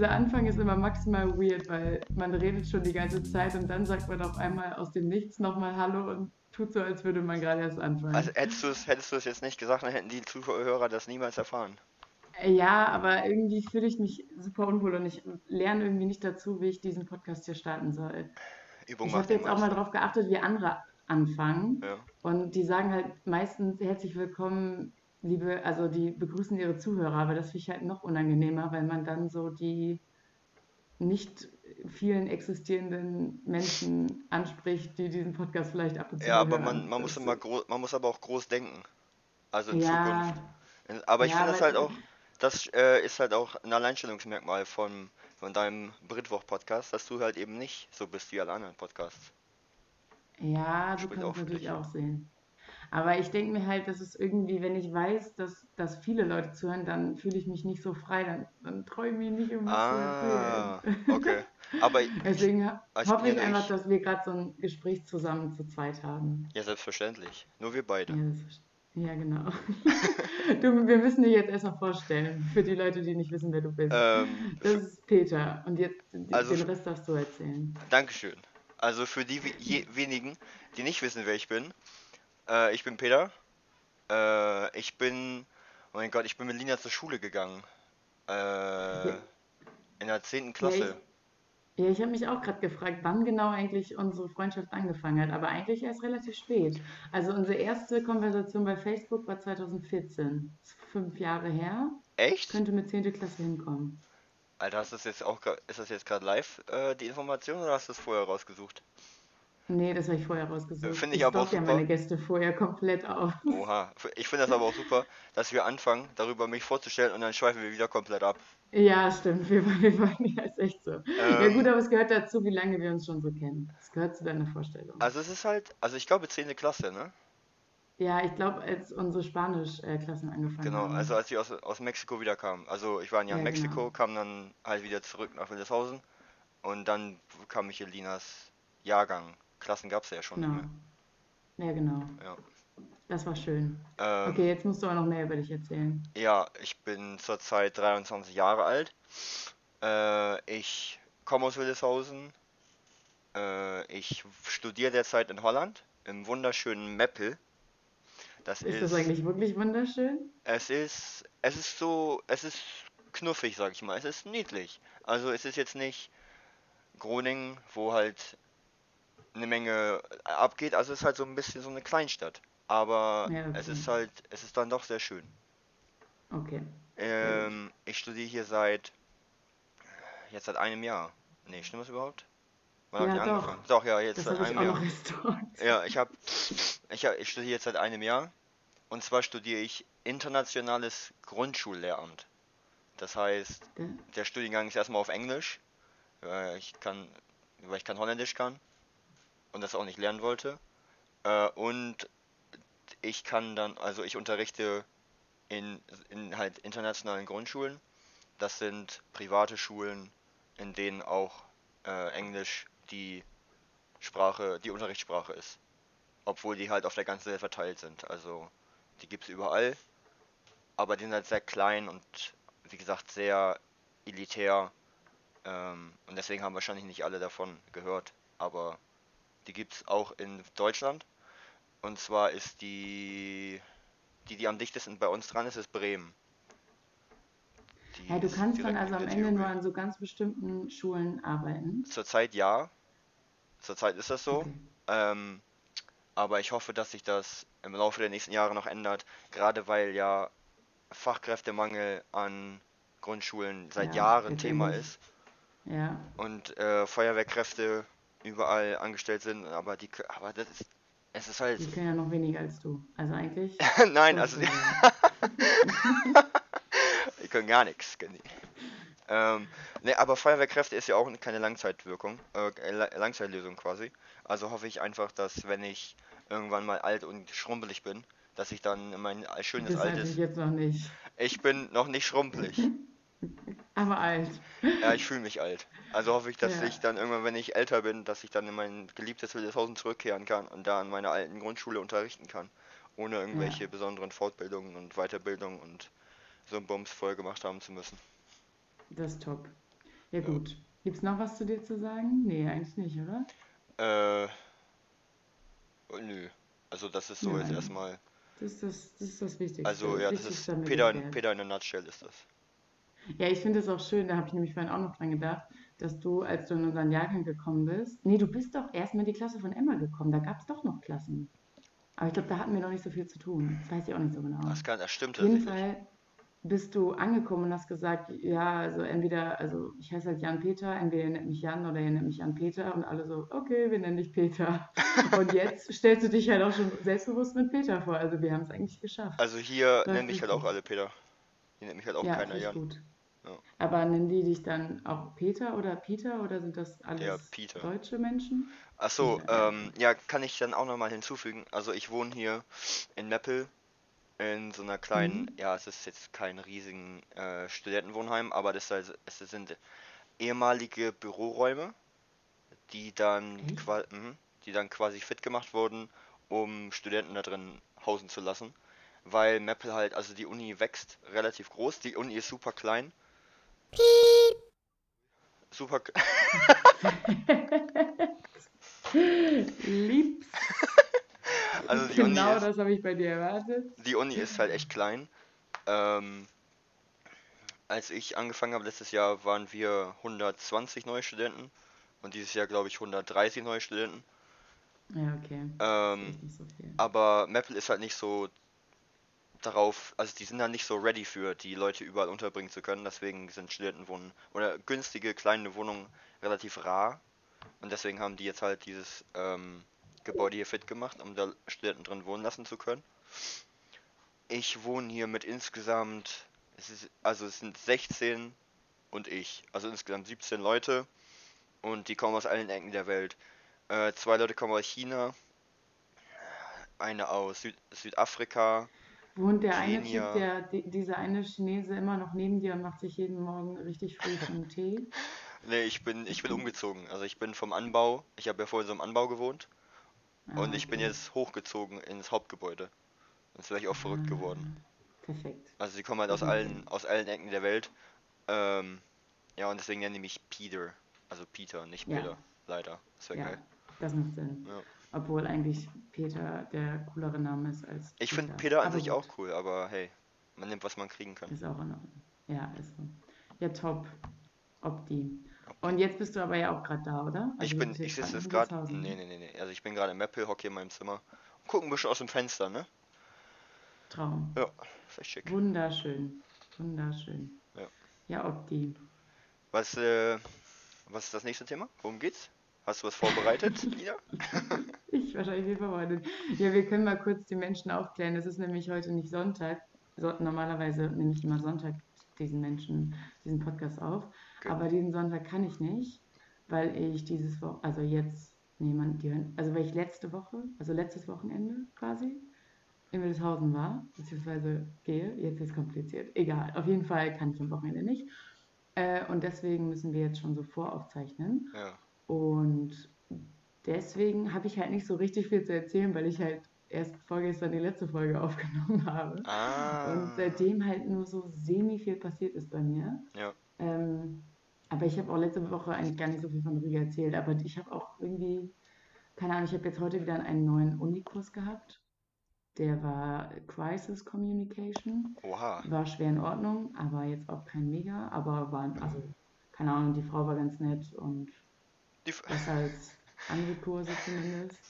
dieser Anfang ist immer maximal weird, weil man redet schon die ganze Zeit und dann sagt man auf einmal aus dem Nichts nochmal Hallo und tut so, als würde man gerade erst anfangen. Also hättest du es hättest jetzt nicht gesagt, dann hätten die Zuhörer das niemals erfahren. ja, aber irgendwie fühle ich mich super unwohl und ich lerne irgendwie nicht dazu, wie ich diesen Podcast hier starten soll. Übung Ich habe jetzt auch mal drauf geachtet, wie andere anfangen. Ja. Und die sagen halt meistens herzlich willkommen, liebe, also die begrüßen ihre Zuhörer, aber das finde ich halt noch unangenehmer, weil man dann so die nicht vielen existierenden Menschen anspricht, die diesen Podcast vielleicht ab und zu Ja, aber man, man muss immer groß, man muss aber auch groß denken. Also in Ja, Zukunft. Aber ich ja, finde das halt auch, das äh, ist halt auch ein Alleinstellungsmerkmal von, von deinem Britwoch-Podcast, dass du halt eben nicht so bist wie alle anderen Podcasts. ja, so Spricht kann auch es für natürlich auch sehen. Aber ich denke mir halt, dass es irgendwie, wenn ich weiß, dass, dass viele Leute zuhören, dann fühle ich mich nicht so frei, dann, dann traue ich mich nicht, um was Ah, zu erzählen. okay. Aber Deswegen als hoffe ich einfach, ich- dass wir gerade so ein Gespräch zusammen zu zweit haben. ja, selbstverständlich. Nur wir beide. Ja, das ist, ja genau. Du, wir müssen dich jetzt erstmal vorstellen, für die Leute, die nicht wissen, wer du bist. Ähm, Das ist Peter und jetzt den Also- den Rest darfst du erzählen. Dankeschön. Also für die wenigen, die nicht wissen, wer ich bin, äh, ich bin Peter. Äh, ich bin, oh mein Gott, ich bin mit Lina zur Schule gegangen. Äh, in der 10. Klasse. Ja, ich habe mich auch gerade gefragt, wann genau eigentlich unsere Freundschaft angefangen hat, aber eigentlich erst relativ spät. Also unsere erste Konversation bei Facebook war 2014. Das ist fünf Jahre her. Echt? Könnte mit 10. Klasse hinkommen. Alter, hast du das jetzt auch, ist das jetzt gerade live, äh, die Information, oder hast du es vorher rausgesucht? Nee, das habe ich vorher rausgesucht. Finde ich ich aber auch stock ja super. meine Gäste vorher komplett auf. Oha. Ich finde das aber auch super, dass wir anfangen, darüber mich vorzustellen und dann schweifen wir wieder komplett ab. Ja, stimmt. Wir, wir waren ja, ist echt so. Ja Ähm, gut, aber es gehört dazu, wie lange wir uns schon so kennen. Es gehört zu deiner Vorstellung. Also es ist halt, also ich glaube 10. Klasse, ne? Ja, ich glaube, als unsere Spanisch-Klassen angefangen Genau, haben. also als ich aus, aus Mexiko wieder kam. Also ich war ein Jahr in Ja, Mexiko, genau. kam dann halt wieder zurück nach Wildeshausen und dann kam ich in Linas Jahrgang. Klassen gab es ja schon Genau. Ja, genau. Ja. Das war schön. Ähm, Okay, jetzt musst du aber noch mehr über dich erzählen. ja, ich bin zurzeit 23 Jahre alt. Äh, ich komme aus Wildeshausen. Äh, ich studiere derzeit in Holland, im wunderschönen Meppel. Das Ist ist, das eigentlich wirklich wunderschön? es ist, es ist so, es ist knuffig, sag ich mal. Es ist niedlich. Also es ist jetzt nicht Groningen, wo halt eine Menge abgeht. Also es ist halt so ein bisschen so eine Kleinstadt. Aber Ja, es okay. ist halt, es ist dann doch sehr schön. Okay. Ähm, ich studiere hier seit jetzt seit einem Jahr. Nee, stimmt das überhaupt? Wann Ja, habe ich doch. angefangen? Doch, ja, jetzt Das seit einem Jahr. Ja, ich habe ich, hab, ich studiere jetzt seit einem Jahr und zwar studiere ich internationales Grundschullehramt. Das heißt, Der- der Studiengang ist erstmal auf Englisch, weil ich kann, weil ich kein Holländisch kann und das auch nicht lernen wollte. Äh, und ich kann dann, also ich unterrichte in, in halt internationalen Grundschulen. Das sind private Schulen, in denen auch äh, Englisch die Sprache, die Unterrichtssprache ist. Obwohl die halt auf der ganzen Welt verteilt sind. Also die gibt es überall. Aber die sind halt sehr klein und wie gesagt sehr elitär. Ähm, und deswegen haben wahrscheinlich nicht alle davon gehört. Aber die gibt es auch in Deutschland. Und zwar ist die, die, die am dichtesten bei uns dran ist, ist Bremen. Die Ja, du kannst dann also am Ende nur an so ganz bestimmten Schulen arbeiten. Zurzeit ja. Zurzeit ist das so. Okay. Ähm, aber ich hoffe, dass sich das im Laufe der nächsten Jahre noch ändert. Gerade weil ja Fachkräftemangel an Grundschulen seit Ja, Jahren Thema ist. Ja, und äh, Feuerwehrkräfte überall angestellt sind, aber die, aber das ist, es ist halt, die können ja noch weniger als du. Also eigentlich. nein, also die, können gar nichts. Ähm, ne, aber Feuerwehrkräfte ist ja auch keine Langzeitwirkung, äh, La- Langzeitlösung quasi. Also hoffe ich einfach, dass wenn ich irgendwann mal alt und schrumpelig bin, dass ich dann in mein schönes bist altes, natürlich jetzt noch nicht. ich bin noch nicht schrumpelig. Aber alt. Ja, ich fühle mich alt. Also hoffe ich, dass Ja. ich dann irgendwann, wenn ich älter bin, dass ich dann in mein geliebtes Wildeshausen zurückkehren kann und da an meiner alten Grundschule unterrichten kann. Ohne irgendwelche besonderen Fortbildungen und Weiterbildungen und so einen Bums voll gemacht haben zu müssen. Das ist top. Ja, gut. Gibt's noch was zu dir zu sagen? Nee, eigentlich nicht, oder? Äh, oh, nö. Also das ist so jetzt Nein. erstmal. Das ist das, das ist das Wichtigste. Also ja, das Wichtigste ist Peter. Peter in a nutshell ist das. Ja, ich finde es auch schön, da habe ich nämlich vorhin auch noch dran gedacht, dass du, als du in unseren Jahrgang gekommen bist, nee, du bist doch erst mal in die Klasse von Emma gekommen, da gab es doch noch Klassen. Aber ich glaube, da hatten wir noch nicht so viel zu tun. Das weiß ich auch nicht so genau. Das kann, das stimmt Auf jeden. Fall bist du angekommen und hast gesagt, ja, also entweder, also ich heiße halt Jan-Peter, entweder ihr nennt mich Jan oder ihr nennt mich Jan-Peter und alle so, okay, wir nennen dich Peter. Und jetzt stellst du dich halt auch schon selbstbewusst mit Peter vor. Also wir haben es eigentlich geschafft. Also hier Läuft nennen mich halt auch alle Peter. Hier nennt mich halt auch Ja, keiner Jan. gut. Ja. Aber nennen die dich dann auch Peter oder Peter oder sind das alles Peter. deutsche Menschen? Achso, ja. ähm, ja, kann ich dann auch nochmal hinzufügen. Also ich wohne hier in Meppel in so einer kleinen, Mhm. ja, es ist jetzt kein riesigen äh, Studentenwohnheim, aber das heißt, es sind ehemalige Büroräume, die dann, mhm, die dann quasi fit gemacht wurden, um Studenten da drin hausen zu lassen. Weil Meppel halt, also die Uni wächst relativ groß, die Uni ist super klein. Super, k- Liebs. also die Uni Genau ist, das habe ich bei dir erwartet. Die Uni ist halt echt klein. Ähm, als ich angefangen habe letztes Jahr, waren wir 120 neue Studenten und dieses Jahr glaube ich 130 neue Studenten. Ja, okay. Ähm, so aber Maple ist halt nicht so darauf, also die sind halt nicht so ready für, die Leute überall unterbringen zu können. Deswegen sind Studentenwohnungen oder günstige kleine Wohnungen relativ rar und deswegen haben die jetzt halt dieses ähm, Gebäude hier fit gemacht, um da Studenten drin wohnen lassen zu können. Ich wohne hier mit insgesamt, es ist, also es sind 16 und ich, also insgesamt 17 Leute und die kommen aus allen Ecken der Welt. Äh, zwei Leute kommen aus China, eine aus Süd Südafrika. Wohnt der eine. Typ, der, di- dieser eine Chinese immer noch neben dir und macht sich jeden Morgen richtig früh einen Tee? Nee, ich bin, ich bin umgezogen. Also ich bin vom Anbau, ich habe ja vorher so im Anbau gewohnt und Ah, ich bin okay. jetzt hochgezogen ins Hauptgebäude. Wäre ich auch verrückt geworden. Ah, Perfekt. Also sie kommen halt aus allen, aus allen Ecken der Welt. Ähm, ja, und deswegen nennen die mich Peter. Also Peter, nicht Ja. Peter. Leider. Das wäre Ja, geil. das macht Sinn. Ja. Obwohl eigentlich Peter der coolere Name ist als Ich finde Peter. An Aber sich auch cool, aber hey, man nimmt, was man kriegen kann. Ist auch in Ordnung. Ja, ist so. Ja, top. Opti. Und jetzt bist du aber ja auch gerade da, oder? Also Ich bin, ich sitze jetzt gerade, nee, nee, nee, nee. Also ich bin gerade im Maple, hocke hier in meinem Zimmer und gucke ein bisschen aus dem Fenster, ne? Traum. Ja, echt schick. Wunderschön. Wunderschön. Ja. Ja, Opti. Was, äh, was ist das nächste Thema? Worum geht's? Hast du was vorbereitet, Ina? Ich wahrscheinlich viel vorbereitet. Ja, wir können mal kurz die Menschen aufklären. Es ist nämlich heute nicht Sonntag. So, normalerweise nehme ich immer Sonntag diesen Menschen, diesen Podcast auf. Okay. Aber diesen Sonntag kann ich nicht, weil ich dieses Woche, also jetzt, nee, man, die hören, also weil ich letzte Woche, also letztes Wochenende quasi, in Wildeshausen war, beziehungsweise gehe. Jetzt ist es kompliziert. Egal, auf jeden Fall kann ich am Wochenende nicht. Äh, und deswegen müssen wir jetzt schon so voraufzeichnen. Ja. Und deswegen habe ich halt nicht so richtig viel zu erzählen, weil ich halt erst vorgestern die letzte Folge aufgenommen habe. Ah. Und seitdem halt nur so semi viel passiert ist bei mir. Ja. Ähm, aber ich habe auch letzte Woche eigentlich gar nicht so viel von Riga erzählt. Aber ich habe auch irgendwie, keine Ahnung, ich habe jetzt heute wieder einen neuen Unikurs gehabt. Der war Crisis Communication. Oha. War schwer in Ordnung, aber jetzt auch kein Mega. Aber war, also, keine Ahnung, die Frau war ganz nett und Besser als andere Kurse zumindest.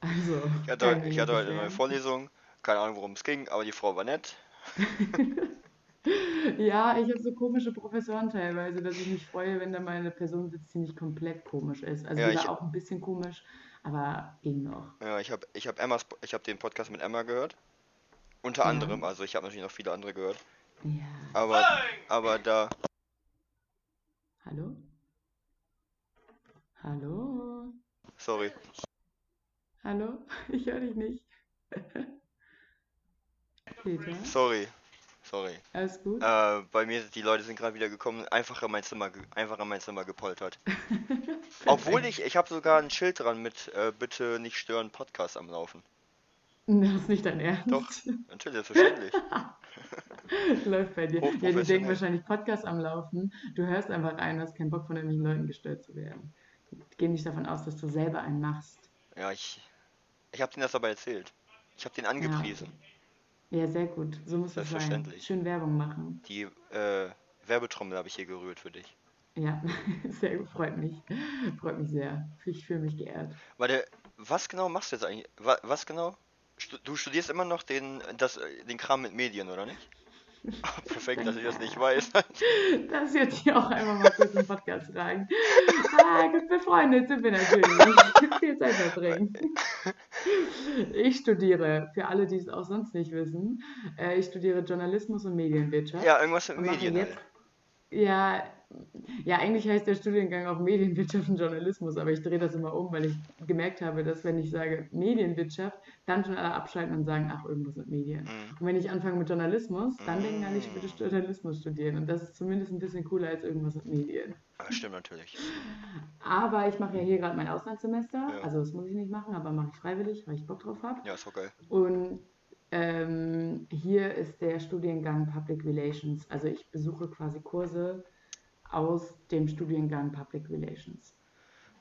Also, ich hatte, heute, ich hatte heute eine neue. Vorlesung. Keine Ahnung, worum es ging, aber die Frau war nett. Ja, ich habe so komische Professoren teilweise, dass ich mich freue, wenn da mal eine Person sitzt, die nicht komplett komisch ist. Also Ja, die ich, auch ein bisschen komisch, aber ging noch. ja, ich habe ich hab Emmas, ich habe den Podcast mit Emma gehört. Unter Ja, anderem, also ich habe natürlich noch viele andere gehört. ja. Aber, aber da, Hallo? Hallo? sorry. Hallo? Ich höre dich nicht. Peter, Sorry, sorry. alles gut? Äh, bei mir, die Leute sind gerade wieder gekommen, einfach in mein Zimmer, einfach in mein Zimmer gepoltert. Obwohl ich, ich habe sogar ein Schild dran mit äh, bitte nicht stören Podcast am Laufen. Das ist nicht dein Doch, Ernst. natürlich, selbstverständlich. Läuft bei dir. Ja, die denken wahrscheinlich Podcast am Laufen. Du hörst einfach rein, hast keinen Bock von irgendwelchen Leuten gestört zu werden. Die gehen nicht davon aus, dass du selber einen machst. Ja, ich, ich habe denen das aber erzählt. Ich habe den Ja, angepriesen. okay. Ja, sehr gut. So muss es sein. Schön Werbung machen. Die äh, Werbetrommel habe ich hier gerührt für dich. Ja, sehr gut. Freut mich. Freut mich sehr. Ich fühle mich geehrt. Warte, was genau machst du jetzt eigentlich? Wa was genau? Du studierst immer noch den, das, den Kram mit Medien, oder nicht? Perfekt, dass ich das nicht weiß. Das jetzt hier auch einmal mal kurz im Podcast fragen. Ah, gut befreundet sind wir natürlich. Viel Zeit verbringen. Ich studiere, für alle, die es auch sonst nicht wissen, äh, ich studiere Journalismus und Medienwirtschaft Ja, irgendwas mit Medien jetzt, halt. ja, ja, eigentlich heißt der Studiengang auch Medienwirtschaft und Journalismus, aber ich drehe das immer um, weil ich gemerkt habe, dass wenn ich sage Medienwirtschaft, dann schon alle abschalten und sagen, ach, irgendwas mit Medien. Mhm. Und wenn ich anfange mit Journalismus, dann denken alle, ich würde Journalismus studieren. Und das ist zumindest ein bisschen cooler als irgendwas mit Medien. Ah, stimmt natürlich. Aber ich mache ja hier gerade mein Auslandssemester. Ja. Also das muss ich nicht machen, aber mache ich freiwillig, weil ich Bock drauf habe. Ja, ist doch geil. Und ähm, hier ist der Studiengang Public Relations. Also ich besuche quasi Kurse aus dem Studiengang Public Relations.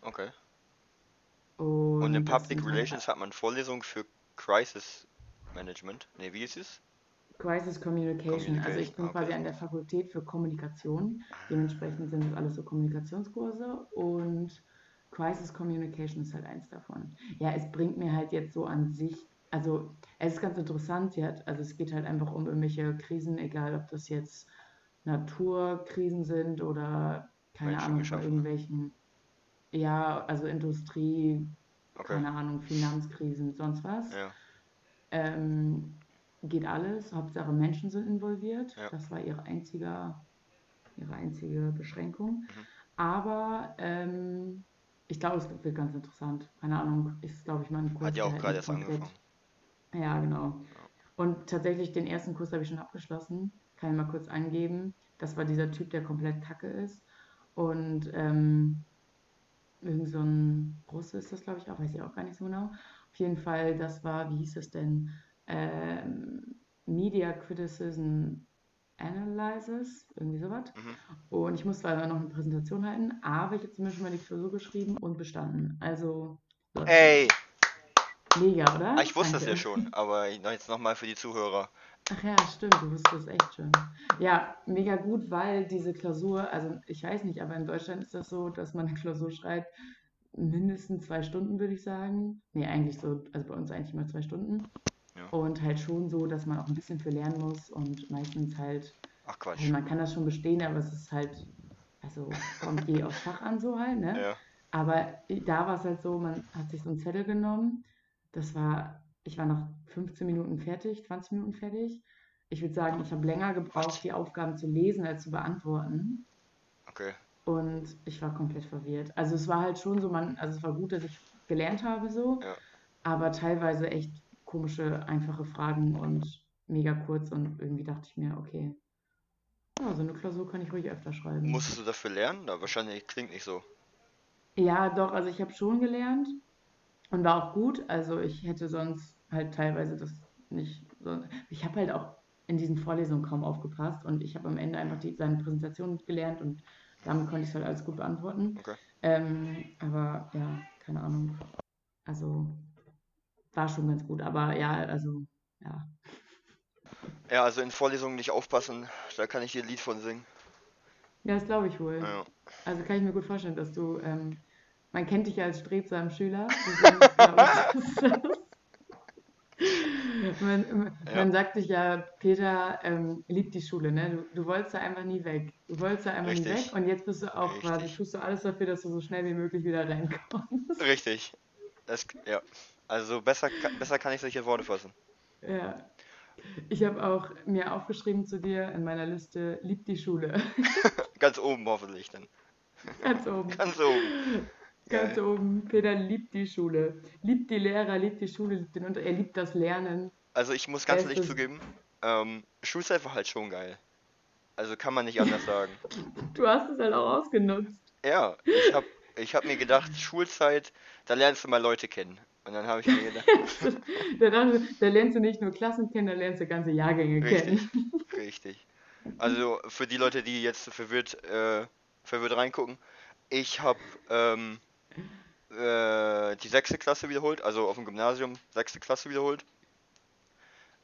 Okay. Und, Und in Public halt Relations hat man Vorlesungen für Crisis Management. Ne, wie ist es? Crisis Communication. Also ich Communication, bin okay. quasi an der Fakultät für Kommunikation. Dementsprechend sind das alles so Kommunikationskurse und Crisis Communication ist halt eins davon. Ja, es bringt mir halt jetzt so an sich, also es ist ganz interessant, sie hat, also es geht halt einfach um irgendwelche Krisen, egal ob das jetzt Naturkrisen sind oder keine Ahnung von Menschengeschaffene. irgendwelchen, ja, also Industrie, Okay. keine Ahnung, Finanzkrisen, sonst was. Ja. Ähm, geht alles. Hauptsache Menschen sind involviert. Ja. Das war ihre einzige, ihre einzige Beschränkung. Mhm. Aber ähm, ich glaube, es wird ganz interessant. Keine Ahnung, ist, glaube ich, mal ein Kurs, Hat ja auch gerade erst angefangen. Ja, genau. Und tatsächlich den ersten Kurs habe ich schon abgeschlossen. Kann mal kurz angeben. Das war dieser Typ, der komplett kacke ist. Und ähm, irgend so ein Russe ist das, glaube ich, auch, weiß ich auch gar nicht so genau. Auf jeden Fall, das war, wie hieß es denn? Ähm, Media Criticism Analysis, irgendwie sowas. Mhm. Und ich muss zwar noch eine Präsentation halten, aber ich habe zumindest schon mal die Klausur geschrieben und bestanden. Also, läuft Ey, mega, oder? ah, ich wusste es ja Danke. schon, aber jetzt nochmal für die Zuhörer. Ach ja, stimmt, du wusstest echt schon. Ja, mega gut, weil diese Klausur, also ich weiß nicht, aber in Deutschland ist das so, dass man eine Klausur schreibt, mindestens zwei Stunden, würde ich sagen. Nee, eigentlich so, also bei uns eigentlich immer zwei Stunden. Ja. Und halt schon so, dass man auch ein bisschen für lernen muss und meistens halt, Ach Quatsch. also man kann das schon bestehen, aber es ist halt, also kommt je aufs Fach an so halt, ne? Ja. Aber da war es halt so, man hat sich so einen Zettel genommen. Das war, ich war nach 15 Minuten fertig, 20 Minuten fertig. Ich würde sagen, ich habe länger gebraucht, die Aufgaben zu lesen als zu beantworten. Okay. Und ich war komplett verwirrt. Also es war halt schon so, man, also es war gut, dass ich gelernt habe so, Ja. aber teilweise echt komische, einfache Fragen und mega kurz und irgendwie dachte ich mir, okay, ja, so eine Klausur kann ich ruhig öfter schreiben. Musstest du dafür lernen? Da wahrscheinlich klingt nicht so. Ja, doch, also ich habe schon gelernt und war auch gut. Also ich hätte sonst halt teilweise das nicht so. Ich habe halt auch in diesen Vorlesungen kaum aufgepasst und ich habe am Ende einfach die, seine Präsentation gelernt und damit konnte ich es halt alles gut beantworten. Okay. Ähm, aber ja, keine Ahnung. Also war schon ganz gut, aber ja, also ja. Ja, also in Vorlesungen nicht aufpassen, da kann ich dir ein Lied von singen. Ja, das glaube ich wohl. Ja. Also kann ich mir gut vorstellen, dass du, ähm, man kennt dich ja als strebsamen Schüler. Deswegen ich, das- Man, Ja, man sagt sich ja, Peter ähm, liebt die Schule, ne? Du, du wolltest da einfach nie weg. Du wolltest da einfach nie weg richtig, und jetzt bist du auch quasi, richtig, tust du alles dafür, dass du so schnell wie möglich wieder reinkommst. richtig. Das, ja. Also besser, besser kann ich solche Worte fassen. Ja. Ich habe auch mir aufgeschrieben zu dir in meiner Liste, liebt die Schule. Ganz oben hoffentlich dann. Ganz oben. Ganz oben. Ganz Geil. oben. Peter liebt die Schule. Liebt die Lehrer, liebt die Schule, liebt den Unter er liebt das Lernen. Also ich muss ganz ehrlich zugeben, ähm, Schulzeit war halt schon geil. Also kann man nicht anders sagen. Du hast es halt auch ausgenutzt. Ja, ich hab, ich hab mir gedacht, Schulzeit, da lernst du mal Leute kennen. Und dann habe ich mir gedacht, Da, da lernst du nicht nur Klassen kennen, da lernst du ganze Jahrgänge richtig, kennen. richtig. Also für die Leute, die jetzt verwirrt, äh, verwirrt reingucken, ich habe ähm, äh, die sechste Klasse wiederholt, also auf dem Gymnasium sechste Klasse wiederholt.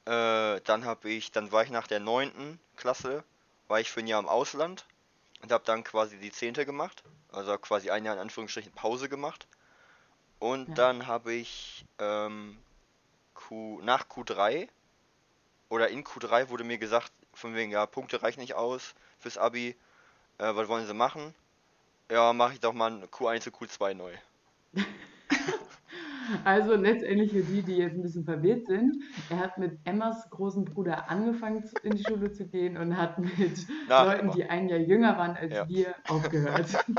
Äh, dann habe ich, dann war ich nach der neunten Klasse, war ich für ein Jahr im Ausland und habe dann quasi die zehnte gemacht, also quasi ein Jahr in Anführungsstrichen Pause gemacht. Und Ja. dann habe ich ähm, Q, nach Q3 oder in Q3 wurde mir gesagt, von wegen, ja, Punkte reichen nicht aus fürs Abi, äh, was wollen sie machen? Ja, mache ich doch mal ein Q1 zu Q2 neu. Also letztendlich für die, die jetzt ein bisschen verwirrt sind, er hat mit Emmas großen Bruder angefangen in die Schule zu gehen und hat mit Nach Leuten, Emma. die ein Jahr jünger waren als Ja. wir, aufgehört.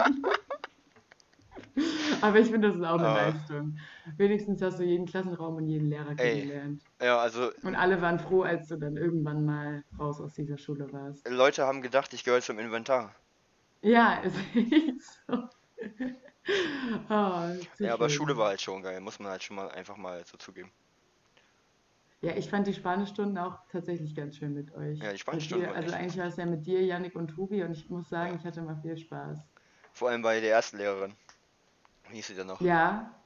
Aber ich finde, das ist auch eine Äh, Leistung. Wenigstens hast du jeden Klassenraum und jeden Lehrer ey, kennengelernt. ja, also Und alle waren froh, als du dann irgendwann mal raus aus dieser Schule warst. Leute haben gedacht, ich gehöre zum Inventar. Ja, ist echt so. Ah, Ja, aber Schule schön. war halt schon geil, muss man halt schon mal einfach mal so zugeben. Ja, ich fand die Spanischstunden auch tatsächlich ganz schön mit euch. Ja, die Spanischstunden dir, also echt eigentlich war es ja mit dir, Yannick und Tobi und ich muss sagen, Ja, ich hatte mal viel Spaß. vor allem bei der ersten Lehrerin. Wie hieß sie denn noch? Ja,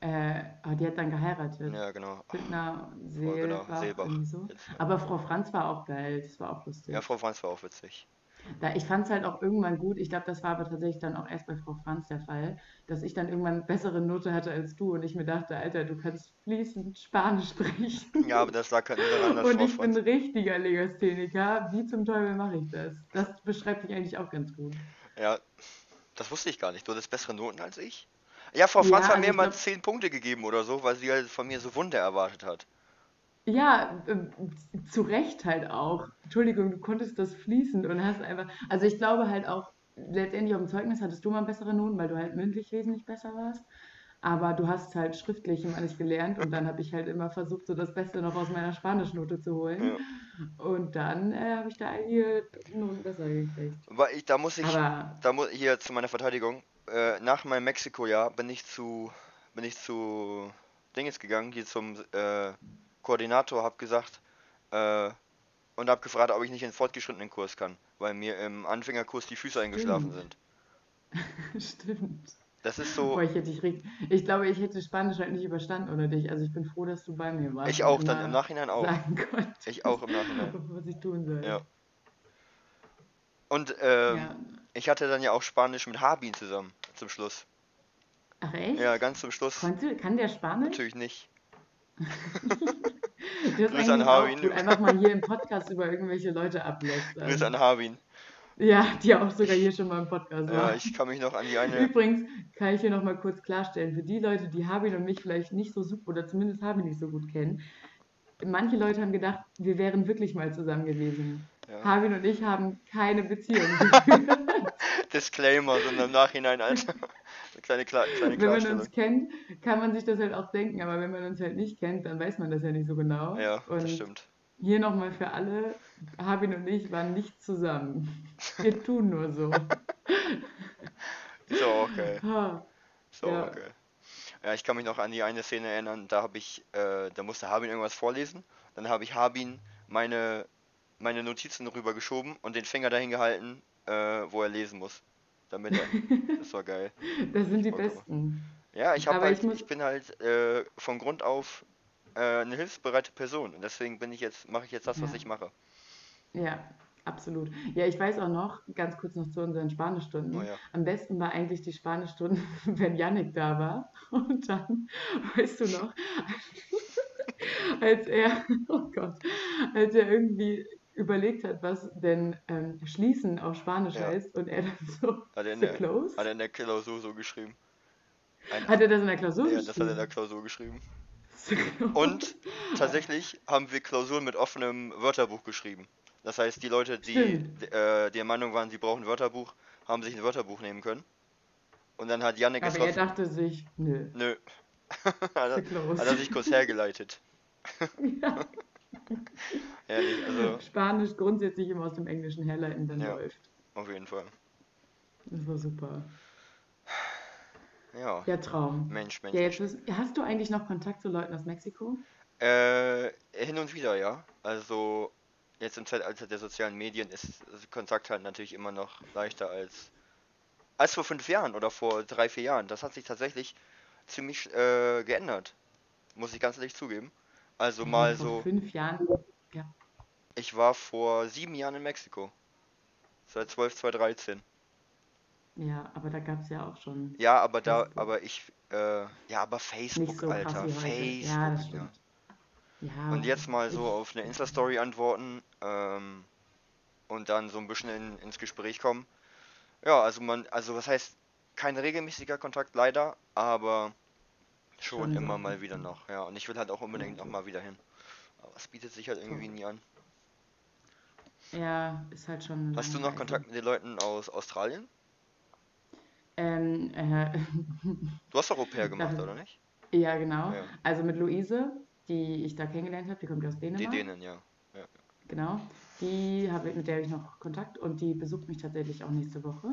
äh, die hat dann geheiratet. Ja, genau. Bittner Oh, genau, Seelbach, Seelbach. so. Ja. Aber Frau Franz war auch geil, das war auch ja, lustig. Frau Franz war auch witzig. Da, ich fand es halt auch irgendwann gut, ich glaube, das war aber tatsächlich dann auch erst bei Frau Franz der Fall, dass ich dann irgendwann bessere Note hatte als du und ich mir dachte, Alter, du kannst fließend Spanisch sprechen. Ja, aber das lag halt dass Und ich bin richtiger Legastheniker. Wie zum Teufel mache ich das? Das beschreibt mich eigentlich auch ganz gut. Ja, das wusste ich gar nicht. Du hattest bessere Noten als ich? Ja, Frau Franz Ja, hat also mir mal glaube, 10 Punkte gegeben oder so, weil sie halt von mir so Wunder erwartet hat. Ja, ähm, zu Recht halt auch. Entschuldigung, du konntest das fließend und hast einfach. Also ich glaube halt auch, letztendlich auf dem Zeugnis hattest du mal bessere Noten, weil du halt mündlich wesentlich besser warst. Aber du hast halt schriftlich immer nicht gelernt und dann habe ich halt immer versucht, so das Beste noch aus meiner Spanischnote zu holen. Ja. Und dann äh, habe ich da einige Noten besser gekriegt. Weil ich, da muss ich, Aber da muss hier zu meiner Verteidigung, äh, nach meinem Mexiko-Jahr bin ich zu, bin ich zu Dinges gegangen, hier zum äh, Koordinator, hab gesagt, äh, und hab gefragt, ob ich nicht in den fortgeschrittenen Kurs kann, weil mir im Anfängerkurs die Füße eingeschlafen stimmt, sind. stimmt. Das ist Boah, so, ich hätte dich. Ich glaube, ich hätte Spanisch halt nicht überstanden ohne dich. Also ich bin froh, dass du bei mir warst ich auch, dann im Nachhinein auch. Ich auch konntest, im Nachhinein. was ich tun soll. Ja. Und ähm, Ja. ich hatte dann ja auch Spanisch mit Harbin zusammen, zum Schluss. Ach Ja, echt? ganz zum Schluss. Konnte, kann der Spanisch? Natürlich nicht. Das ist Grüße an eigentlich auch. Einfach mal hier im Podcast über irgendwelche Leute Grüße ablästern. an Harbin. Ja, die auch sogar hier schon mal im Podcast Ja, waren. ich kann mich noch an die eine. Übrigens kann ich hier nochmal kurz klarstellen, für die Leute, die Harbin und mich vielleicht nicht so super oder zumindest Harbin nicht so gut kennen, manche Leute haben gedacht, wir wären wirklich mal zusammen gewesen. Ja. Harbin und ich haben keine Beziehung. Disclaimer, sondern im Nachhinein, Alter. Eine kleine, kleine Wenn man Klarstellung. uns kennt, kann man sich das halt auch denken, aber wenn man uns halt nicht kennt, dann weiß man das ja nicht so genau. Ja, das Und stimmt. hier nochmal für alle, Harbin und ich waren nicht zusammen. Wir tun nur so. Auch okay. Auch ja. okay. Ja, ich kann mich noch an die eine Szene erinnern, da habe ich, äh, da musste Harbin irgendwas vorlesen. Dann habe ich Harbin meine, meine Notizen rübergeschoben und den Finger dahin gehalten, äh, wo er lesen muss. Damit er. Das war geil. Das sind die. Besten. Ja, ich habe Aber halt, ich ich bin halt äh, von Grund auf äh, eine hilfsbereite Person und deswegen bin ich jetzt, mache ich jetzt das, was ja, ich mache. ja, absolut. Ja, ich weiß auch noch, ganz kurz noch zu unseren Oh Spanischstunden. ja. Am besten war eigentlich die Spanischstunden, wenn Yannick da war. Und dann, weißt du noch, als er, oh Gott, als er irgendwie überlegt hat, was denn ähm, schließen auf Spanisch Ja. heißt und er dann so, Hat er in der, close? hat er in der Klausur so geschrieben. Ein, Hat er das in der Klausur ja, das hat er in der geschrieben? Klausur geschrieben. Und tatsächlich haben wir Klausuren mit offenem Wörterbuch geschrieben. Das heißt, die Leute, die äh, der Meinung waren, sie brauchen ein Wörterbuch, haben sich ein Wörterbuch nehmen können. Und dann hat es Aber er trotzdem. dachte sich, nö, Nö. hat, er, hat er sich kurz hergeleitet. Ja. Ehrlich, also Spanisch grundsätzlich immer aus dem Englischen herleiten, dann Ja. läuft. auf jeden Fall. Das war super. Ja, Der Traum. Mensch, Mensch. Ja, jetzt ist, hast du eigentlich noch Kontakt zu Leuten aus Mexiko? Äh, hin und wieder, ja. Also jetzt im Zeitalter der sozialen Medien ist Kontakt halt natürlich immer noch leichter als als vor fünf Jahren oder vor drei, vier Jahren. Das hat sich tatsächlich ziemlich äh, geändert. Muss ich ganz ehrlich zugeben. Also mal vor so, fünf Jahren. Ja. ich war vor sieben Jahren in Mexiko. Seit 12, 2013. Ja, aber da gab es ja auch schon Ja, aber da, Facebook. aber ich, äh, ja, aber Facebook, so Alter. Facebook, Ja, das ja. stimmt. Ja, Und jetzt mal so auf eine Insta-Story antworten ähm, und dann so ein bisschen in, ins Gespräch kommen. Ja, also man, also was heißt, kein regelmäßiger Kontakt leider, aber schon so immer mal wieder noch, ja. Und ich will halt auch unbedingt Ja, noch mal wieder hin. Aber es bietet sich halt irgendwie nie an. Ja, ist halt schon Hast du noch. Kontakt mit den Leuten aus Australien? Ähm, äh, Du hast doch Au pair gemacht, Darf- oder nicht? ja, genau. Ja. Also mit Luise, die ich da kennengelernt habe, die kommt ja aus Die Dänemark. Dänen, ja. Genau. Die habe, mit der habe ich noch Kontakt und die besucht mich tatsächlich auch nächste Woche.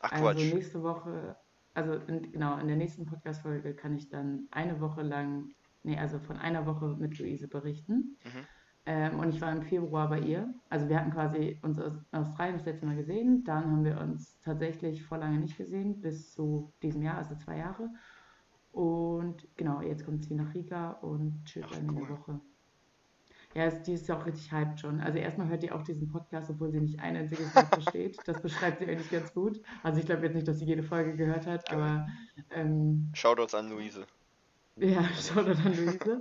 Ach Also Quatsch. nächste Woche, also in, genau, in der nächsten Podcast-Folge kann ich dann eine Woche lang, nee, also von einer Woche mit Luise berichten. Mhm. Ähm, und ich war im Februar bei ihr. Also wir hatten quasi uns aus Australien das letzte Mal gesehen. Dann haben wir uns tatsächlich vor lange nicht gesehen, bis zu diesem Jahr, also zwei Jahre. Und genau, jetzt kommt sie nach Riga und chillt Ach, mir cool. eine Woche. Ja, die ist ja auch richtig hyped schon. Also erstmal hört die auch diesen Podcast, obwohl sie nicht ein einziges Wort versteht. Das beschreibt sie eigentlich ganz gut. Also ich glaube jetzt nicht, dass sie jede Folge gehört hat, Geil. aber ähm, Shoutouts an Luise. ja, schaut an Luise.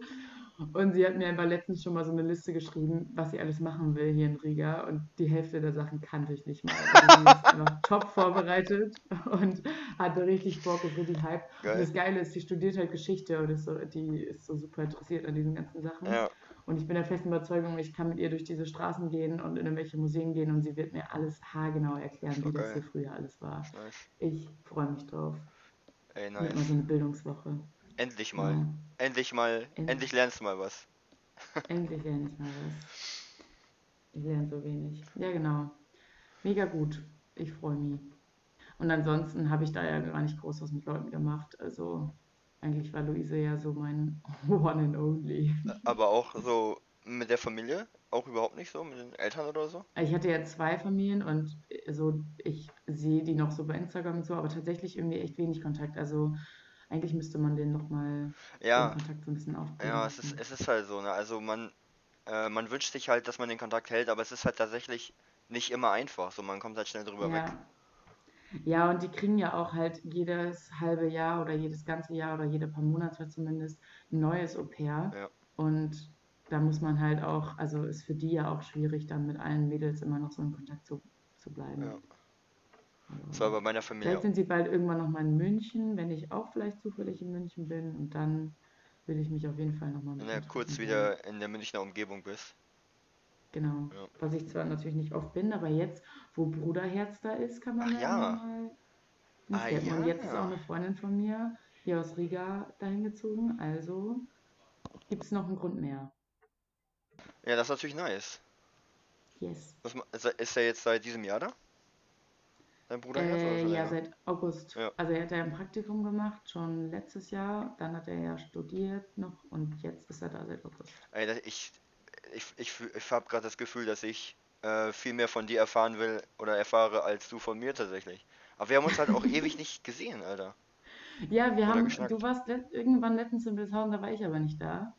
Und sie hat mir aber letztens schon mal so eine Liste geschrieben, was sie alles machen will hier in Riga. Und die Hälfte der Sachen kannte ich nicht mal. Also sie ist einfach top vorbereitet und hatte richtig Bock, ist richtig hype. Und Geil. das Geile ist, die studiert halt Geschichte und ist so, die ist so super interessiert an diesen ganzen Sachen. Ja, Und ich bin der festen Überzeugung, ich kann mit ihr durch diese Straßen gehen und in irgendwelche Museen gehen und sie wird mir alles haargenau erklären, wie das hier früher alles war. nice. Ich freue mich drauf. Ey, nice. so eine Bildungswoche. Endlich mal. Ja. Endlich mal. End- Endlich lernst du mal was. Endlich lerne ich mal was. Ich lerne so wenig. Ja, genau. Mega gut. Ich freue mich. Und ansonsten habe ich da ja gar nicht groß was mit Leuten gemacht. Also eigentlich war Luise ja so mein One and Only. Aber auch so mit der Familie? Auch überhaupt nicht so? Mit den Eltern oder so? Ich hatte ja zwei Familien und so, ich sehe die noch so bei Instagram und so, aber tatsächlich irgendwie echt wenig Kontakt. Also eigentlich müsste man den nochmal den Ja, Kontakt so ein bisschen aufbauen ja, es ist, es ist halt so, ne? Also man, äh, man wünscht sich halt, dass man den Kontakt hält, aber es ist halt tatsächlich nicht immer einfach. So, man kommt halt schnell drüber weg. Ja. Und die kriegen ja auch halt jedes halbe Jahr oder jedes ganze Jahr oder jede paar Monate zumindest ein neues Au pair. Ja. Und da muss man halt auch, also ist für die ja auch schwierig, dann mit allen Mädels immer noch so in Kontakt zu, zu bleiben. Ja. Aber Das war bei meiner Familie vielleicht sind sie bald irgendwann nochmal in München, wenn ich auch vielleicht zufällig in München bin. Und dann will ich mich auf jeden Fall nochmal mit wenn du kurz wieder in der Münchner Umgebung bist. Genau. Ja. Was ich zwar natürlich nicht oft bin, aber jetzt, wo Bruderherz da ist, kann man Ach ja ja. mal Ah hinsteppen. Und jetzt ist ja. auch eine Freundin von mir hier aus Riga dahin gezogen. Also gibt es noch einen Grund mehr. Ja, das ist natürlich nice. Yes. Ma- ist er- jetzt seit diesem Jahr da? Dein Bruder Äh, ja, seit August. Ja. Also er hat ja ein Praktikum gemacht, schon letztes Jahr. Dann hat er ja studiert noch und jetzt ist er da seit August. Ey, das- ich, ich, ich, ich habe gerade das Gefühl, dass ich äh, viel mehr von dir erfahren will oder erfahre als du von mir tatsächlich. Aber wir haben uns halt auch ewig nicht gesehen, Alter. Ja, wir Oder haben, geschnackt. du warst let, irgendwann letztens in Wildshausen, da war ich aber nicht da.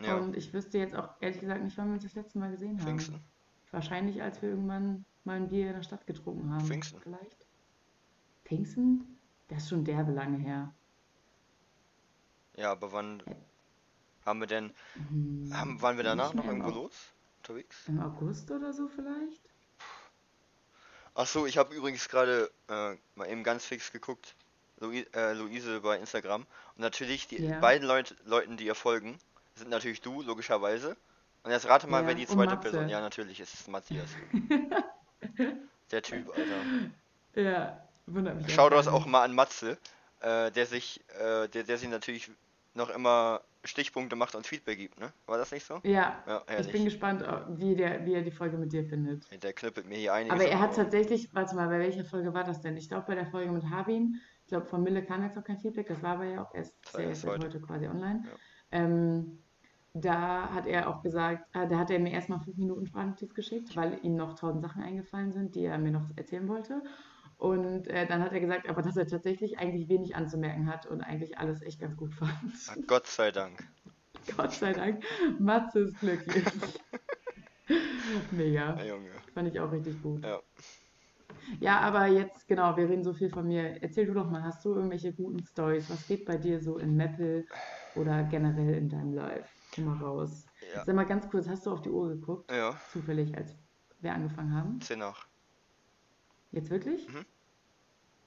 Ja, Und ich wüsste jetzt auch ehrlich gesagt nicht, wann wir uns das letzte Mal gesehen haben. Pfingsten. Wahrscheinlich, als wir irgendwann mal ein Bier in der Stadt getrunken haben. Pfingsten. Vielleicht. Pfingsten? Das ist schon derbe lange her. Ja, aber wann, Haben wir denn, Hm, haben, waren wir danach noch irgendwo los? Unterwegs? im August oder so vielleicht? Ach so, ich habe übrigens gerade äh, mal eben ganz fix geguckt. Lui äh, Luise bei Instagram. Und natürlich, die Ja. beiden Leut Leuten, die ihr folgen, sind natürlich du, logischerweise. Und jetzt rate mal, wer Ja, die und zweite. Person. Ja, natürlich, es ist Matthias. Der Typ, Alter. Ja, wundert mich Schau das auch mal an Matze, äh, der sich, äh, der, der sich natürlich noch immer Stichpunkte macht und Feedback gibt, ne? War das nicht so? Ja, Ja, ich bin gespannt, wie der, wie er die Folge mit dir findet. Der knüppelt mir hier einiges Aber er hat tatsächlich, warte mal, bei welcher Folge war das denn? Ich glaube, bei der Folge mit Harbin, ich glaube, von Mille kam jetzt noch kein Feedback, das war aber ja auch erst, erst heute. heute quasi online. Ja. Ähm, da hat er auch gesagt, äh, da hat er mir erstmal fünf Minuten Sprachnotiz geschickt, weil ihm noch tausend Sachen eingefallen sind, die er mir noch erzählen wollte. Und äh, dann hat er gesagt, aber dass er tatsächlich eigentlich wenig anzumerken hat und eigentlich alles echt ganz gut fand. Gott sei Dank. Gott sei Dank, Matze ist glücklich. Mega. Ja, Junge. Fand ich auch richtig gut. Ja. Ja, aber jetzt, genau, wir reden so viel von mir. Erzähl du doch mal, hast du irgendwelche guten Stories? Was geht bei dir so in Meppel oder generell in deinem Life? Komm mal raus. Ja. Sag mal ganz kurz, hast du auf die Uhr geguckt? Ja, Zufällig, als wir angefangen haben? 10 nach. Jetzt wirklich? Mhm.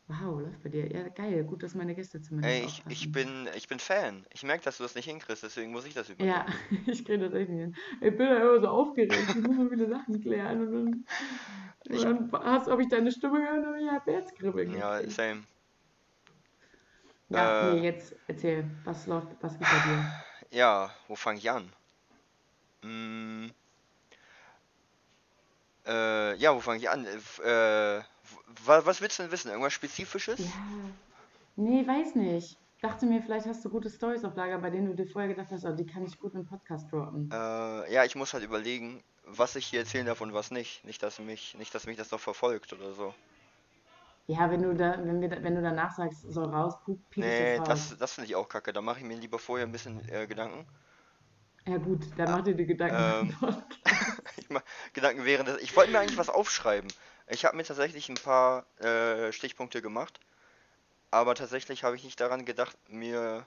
Wow, läuft bei dir. Ja, geil. Gut, dass meine Gäste zumindest Ey, ich, ich bin, ich bin Fan. Ich merke, dass du das nicht hinkriegst, deswegen muss ich das übernehmen. Ja, ich kriege das echt nicht hin. Ich bin da immer so aufgeregt. Ich muss so viele Sachen klären. Und dann, Ich- und dann hast, habe ich deine Stimme gehört habe ich halb Herzkribbeln Ja, same. Ja, Äh, nee, jetzt erzähl, was läuft, was geht bei dir? Ja, wo fange ich an? Mm, äh, ja, wo fange ich an? Äh, was willst du denn wissen? Irgendwas Spezifisches? Ja, nee, weiß nicht. Dachte mir, vielleicht hast du gute Stories auf Lager, bei denen du dir vorher gedacht hast, oh, die kann ich gut im Podcast droppen. Äh, ja, ich muss halt überlegen, was ich hier erzählen darf und was nicht. Nicht, dass mich, nicht, dass mich das noch verfolgt oder so. Ja, wenn du da, wenn wir, wenn du danach sagst, soll raus, piep piep Nee, das das, raus. das finde ich auch kacke. Da mache ich mir lieber vorher ein bisschen äh, Gedanken. Ja gut, dann mach dir die Gedanken Ähm. Ich mach Gedanken während des. Ich wollte mir eigentlich was aufschreiben. Ich habe mir tatsächlich ein paar äh, Stichpunkte gemacht, aber tatsächlich habe ich nicht daran gedacht, mir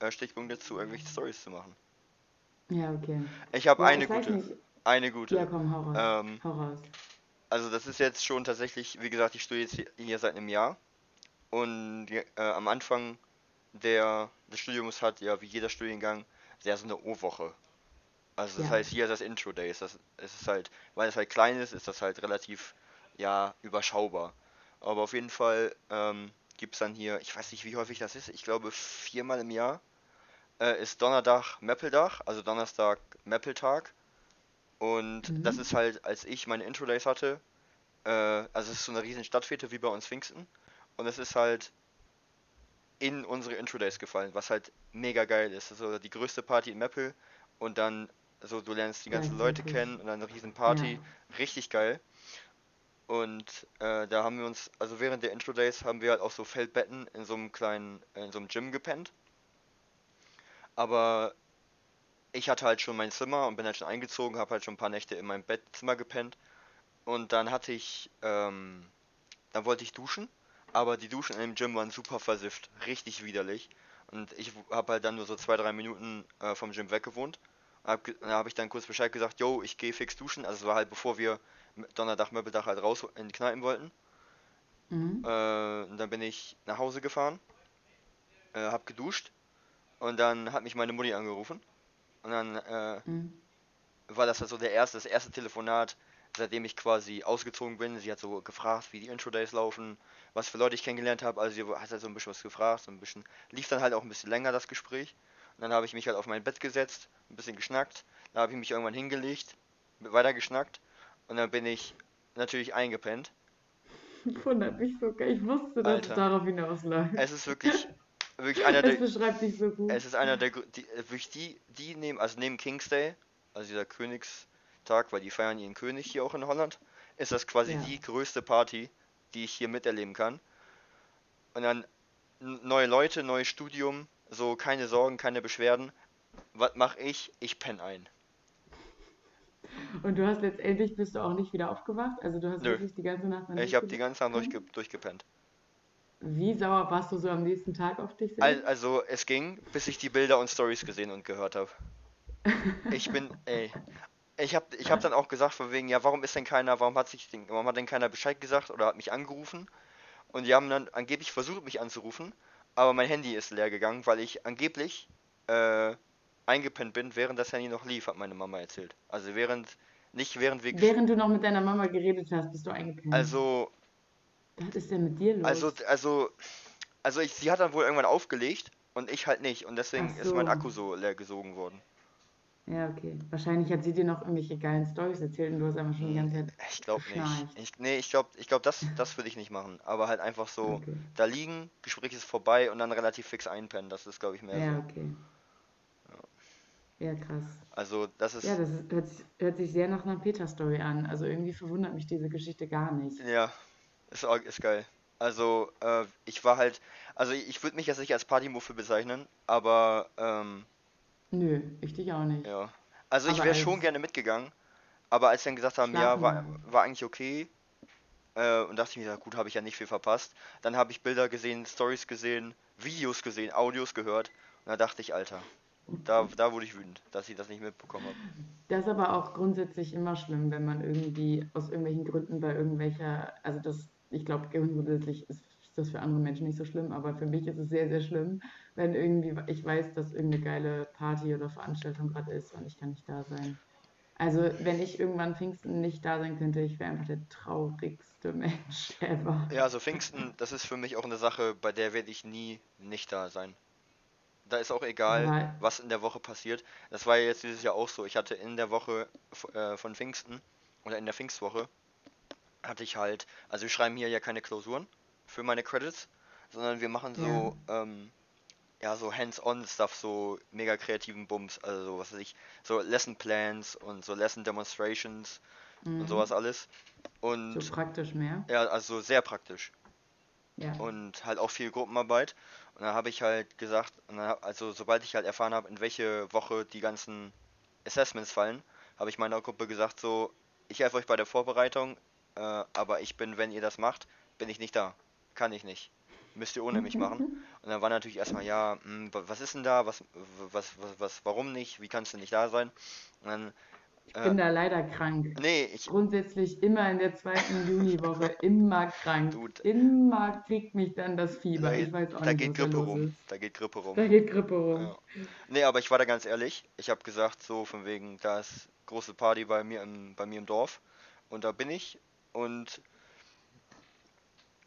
äh, Stichpunkte zu irgendwelchen Stories zu machen. Ja, okay. Ich habe Ja, eine ich gute. Eine Ja, gute. komm, hau raus. Ähm, Hau raus. also das ist jetzt schon tatsächlich, wie gesagt, ich studiere jetzt hier- seit einem Jahr und äh, am Anfang der, des Studiums hat ja wie jeder Studiengang sehr so eine O-Woche. Also das Ja. heißt, hier ist das Intro Days. Das es ist halt, weil es halt klein ist, ist das halt relativ ja überschaubar. Aber auf jeden Fall ähm, gibt es dann hier, ich weiß nicht, wie häufig das ist, ich glaube viermal im Jahr äh, ist Donnerstag Mappeldach, also Donnerstag Mappeltag. Und Mhm. das ist halt, als ich meine Intro Days hatte, äh, also es ist so eine riesen Stadtfete wie bei uns Pfingsten. Und es ist halt in unsere Intro Days gefallen, was halt mega geil ist. Also die größte Party in Meppel und dann so du lernst die ganzen Leute Gleichzeitig. kennen und dann eine riesen Party. Ja. Richtig geil. Und äh, da haben wir uns, also während der Intro Days haben wir halt auf so Feldbetten in so einem kleinen, in so einem Gym gepennt. Aber ich hatte halt schon mein Zimmer und bin halt schon eingezogen, habe halt schon ein paar Nächte in meinem Bettzimmer gepennt. Und dann hatte ich, ähm, dann wollte ich duschen, aber die Duschen in dem Gym waren super versifft, richtig widerlich. Und ich habe halt dann nur so zwei, drei Minuten äh, vom Gym weg gewohnt. Hab, da habe ich dann kurz Bescheid gesagt, yo, ich gehe fix duschen. Also es war halt bevor wir Donnerstag, Möbeldach halt raus in die Kneipen wollten. Mhm. Äh, und dann bin ich nach Hause gefahren, äh, hab geduscht und dann hat mich meine Mutti angerufen. Und dann äh, Mhm. war das halt so der erste, das erste Telefonat, seitdem ich quasi ausgezogen bin. Sie hat so gefragt, wie die Intro Days laufen, was für Leute ich kennengelernt habe. Also sie hat halt so ein bisschen was gefragt, so ein bisschen lief dann halt auch ein bisschen länger das Gespräch. Und dann habe ich mich halt auf mein Bett gesetzt, ein bisschen geschnackt. Dann habe ich mich irgendwann hingelegt, weiter geschnackt und dann bin ich natürlich eingepennt. Wundert mich so geil. Ich wusste, dass es Alter. darauf hinausläuft. Es ist wirklich, wirklich einer Es der, beschreibt dich so gut. es ist einer der, die, äh, wirklich die, die neben, also neben King's Day, also dieser Königstag, weil die feiern ihren König hier auch in Holland, ist das quasi Ja. die größte Party, die ich hier miterleben kann. Und dann neue Leute, neues Studium, so keine Sorgen, keine Beschwerden. Was mache ich? Ich penne ein. Und du hast letztendlich bist du auch nicht wieder aufgewacht? Also du hast Nö. wirklich die ganze Nacht Ich habe die ganze Nacht durchge durchgepennt. wie sauer warst du so am nächsten Tag auf dich selbst? Also es ging, bis ich die Bilder und Stories gesehen und gehört habe. Ich bin, ey, ich hab, ich hab dann auch gesagt von wegen, ja, warum ist denn keiner, warum hat sich, denn- warum hat denn keiner Bescheid gesagt oder hat mich angerufen? Und die haben dann angeblich versucht, mich anzurufen, aber mein Handy ist leer gegangen, weil ich angeblich äh, eingepennt bin, während das Handy noch lief, hat meine Mama erzählt. Also während, nicht während wir, Während du noch mit deiner Mama geredet hast, bist du eingepennt. also Was ist denn mit dir los? Also, also, also ich, sie hat dann wohl irgendwann aufgelegt und ich halt nicht. Und deswegen Ach ist mein so. Akku so leer gesogen worden. Ja, okay. Wahrscheinlich hat sie dir noch irgendwelche geilen Storys erzählt und du hast einfach schon die ganze Zeit. Ich glaube nicht. Ich, nee, ich glaube, ich glaub, das, das würde ich nicht machen. Aber halt einfach so Okay. da liegen, Gespräch ist vorbei und dann relativ fix einpennen. Das ist, glaube ich, mehr Ja, so. okay. Ja, krass. Also, das ist, Ja, das ist, hört, sich- hört sich sehr nach einer Peter-Story an. Also irgendwie verwundert mich diese Geschichte gar nicht. ja, ist, ist geil. Also, äh, ich war halt, also ich, ich würde mich jetzt nicht als Partymuffel bezeichnen, aber, ähm, Nö, ich dich auch nicht. Ja. Also ich Aber wäre als- schon gerne mitgegangen, aber als sie dann gesagt haben, ja, war, war eigentlich okay, äh, und dachte ich mir, ja, gut, habe ich ja nicht viel verpasst. Dann habe ich Bilder gesehen, Stories gesehen, Videos gesehen, Audios gehört, und da dachte ich, Alter, da, da wurde ich wütend, dass ich das nicht mitbekommen habe. Das ist aber auch grundsätzlich immer schlimm, wenn man irgendwie aus irgendwelchen Gründen bei irgendwelcher, also das, ich glaube, grundsätzlich ist das für andere Menschen nicht so schlimm, aber für mich ist es sehr, sehr schlimm, wenn irgendwie, ich weiß, dass irgendeine geile Party oder Veranstaltung gerade ist und ich kann nicht da sein. Also, wenn ich irgendwann Pfingsten nicht da sein könnte, ich wäre einfach der traurigste Mensch ever. Ja, also Pfingsten, das ist für mich auch eine Sache, bei der werde ich nie nicht da sein. Da ist auch egal, Aber- was in der Woche passiert. Das war ja jetzt dieses Jahr auch so. Ich hatte in der Woche äh, von Pfingsten oder in der Pfingstwoche hatte ich halt, also wir schreiben hier ja keine Klausuren für meine Credits, sondern wir machen so, ähm, ja, so Hands-on-Stuff, so mega kreativen Bums, also so, was weiß ich, so Lesson Plans und so Lesson Demonstrations und Mhm. sowas alles. Und So praktisch mehr. ja, also sehr praktisch Ja. und halt auch viel Gruppenarbeit. Und dann habe ich halt gesagt, also sobald ich halt erfahren habe, in welche Woche die ganzen Assessments fallen, habe ich meiner Gruppe gesagt, so, ich helfe euch bei der Vorbereitung, äh, aber ich bin, wenn ihr das macht, bin ich nicht da. Kann ich nicht. Müsst ihr ohne mich machen. Und dann war natürlich erstmal, ja, hm, wa- was ist denn da? Was, was, was, was, warum nicht? Wie kannst du nicht da sein? Und dann, Ich bin da leider krank. nee, ich, Grundsätzlich immer in der zweiten Juniwoche, immer krank. Dude. Immer kriegt mich dann das da, Fieber. Ich weiß auch da nicht, geht da Grippe rum. ist. Da geht Grippe rum. Da geht Grippe rum. Ja. Nee, aber ich war da ganz ehrlich. Ich habe gesagt, so von wegen, da ist große Party bei mir im, bei mir im Dorf. Und da bin ich. Und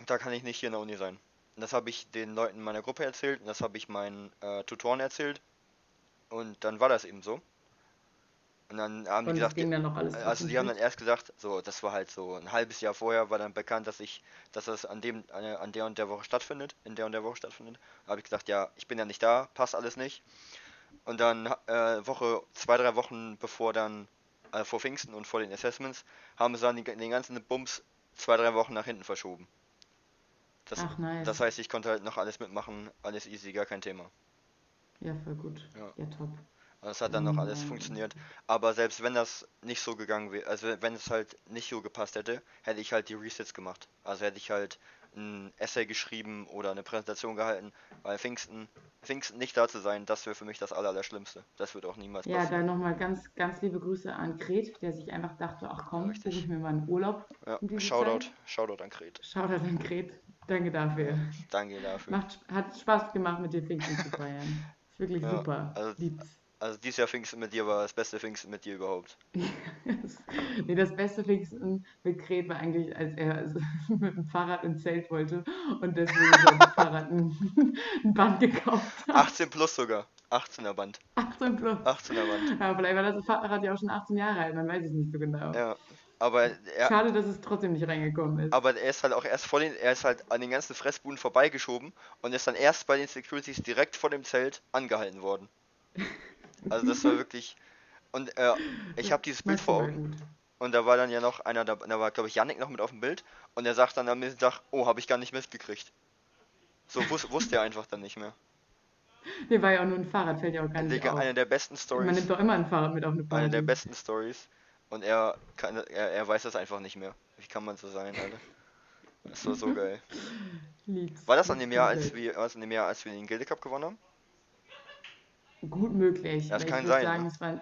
da kann ich nicht hier in der Uni sein. Und das habe ich den Leuten meiner Gruppe erzählt. Und das habe ich meinen äh, Tutoren erzählt. Und dann war das eben so. Und dann haben die Und es gesagt, ging dann noch alles also die haben dann erst gesagt, so, das war halt so ein halbes Jahr vorher war dann bekannt, dass ich, dass das an dem, an der- an der und der Woche stattfindet, in der und der Woche stattfindet. Da habe ich gesagt, ja, ich bin ja nicht da, passt alles nicht. Und dann äh, Woche, zwei, drei Wochen bevor dann, äh, vor Pfingsten und vor den Assessments, haben sie dann die, den ganzen Bums zwei, drei Wochen nach hinten verschoben. Das, Ach, nice. das heißt, ich konnte halt noch alles mitmachen, alles easy, gar kein Thema. Ja, voll gut. Ja. Ja, top. Und es hat dann noch alles Mm. funktioniert. Aber selbst wenn das nicht so gegangen wäre, also wenn es halt nicht so gepasst hätte, hätte ich halt die Resets gemacht. Also hätte ich halt ein Essay geschrieben oder eine Präsentation gehalten, weil Pfingsten, Pfingsten nicht da zu sein, das wäre für mich das Aller, Allerschlimmste. Das wird auch niemals Ja, passieren. dann nochmal ganz, ganz liebe Grüße an Gret, der sich einfach dachte, ach komm, richtig. buche ich mir mal einen Urlaub Ja, Shoutout, Zeit. Shoutout an Gret. Shoutout an Gret. Danke dafür. Danke dafür. Macht, hat Spaß gemacht, mit dir Pfingsten zu feiern. Ist wirklich Ja, super. also- Lieb's. Also dieses Jahr Pfingsten mit dir war das beste Pfingsten mit dir überhaupt. nee, das beste Pfingsten mit Gret war eigentlich, als er also mit dem Fahrrad ins Zelt wollte und deswegen sein Fahrrad ein, ein Band gekauft hat. 18 plus sogar. 18er Band. 18 plus. 18er Band. Ja, vielleicht war das Fahrrad ja auch schon 18 Jahre alt, man weiß es nicht so genau. Ja. Aber er, Schade, dass es trotzdem nicht reingekommen ist. Aber er ist halt auch erst vor den, er ist halt an den ganzen Fressbuden vorbeigeschoben und ist dann erst bei den Securities direkt vor dem Zelt angehalten worden. Also das war wirklich. Und äh, ich habe dieses Bild vor Augen und da war dann ja noch einer, da, da war glaube ich Yannick noch mit auf dem Bild und er sagt dann am nächsten Tag, oh, habe ich gar nicht mitgekriegt. So wus wusste er einfach dann nicht mehr. Nee, war ja auch nur ein Fahrrad, fällt ja auch gar nicht Digga, auf. eine der besten Man Stories. nimmt doch immer ein Fahrrad mit auf eine Eine der Party. besten Stories. Und er kann er, er weiß das einfach nicht mehr. Wie kann man so sein, Alter? Das war so geil. Lieb's. War das an dem Jahr, als wir, war das an dem Jahr, als wir den Gilde Cup gewonnen haben? Gut möglich. Das kann ich würde sein, sagen, ne? es war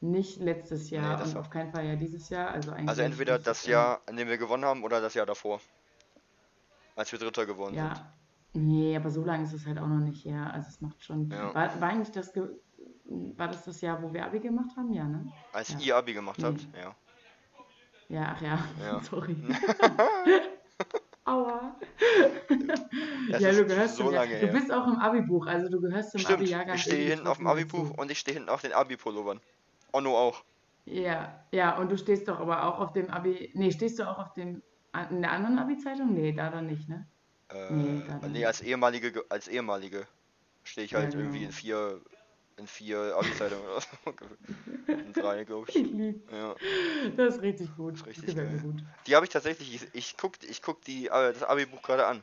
nicht letztes Jahr Nee, und war- auf keinen Fall ja dieses Jahr. Also Also entweder das Jahr, an dem wir gewonnen haben, oder das Jahr davor. Als wir Dritter geworden sind. Ja. Nee, aber so lange ist es halt auch noch nicht her. Also es macht schon. Ja. War, war eigentlich das ge war das das Jahr, wo wir Abi gemacht haben? Ja, ne? Als Ja. ihr Abi gemacht habt, Nee. ja. Ja, ach ja. Ja. Sorry. Aua. Das ja, du gehörst so lange Du her. bist auch im Abi-Buch, also du gehörst zum Stimmt, Abi-Jahrgang. ich stehe hinten auf dem Abi-Buch und ich stehe hinten auf den Abi-Pullovern. Onno auch. Ja, ja, und du stehst doch aber auch auf dem Abi. Nee, stehst du auch auf dem in der anderen Abi-Zeitung? Nee, da dann nicht, ne? Äh, Nee, da nee, als ehemalige, ge- als ehemalige stehe ich Ja, halt genau. irgendwie in vier, in vier Abi-Zeitungen oder so. In drei, glaube Ich. Ja. Das ist richtig gut. ist richtig das gefällt mir geil. gut. Die habe ich tatsächlich, ich, ich guck, ich guck die, äh, das Abi-Buch gerade an.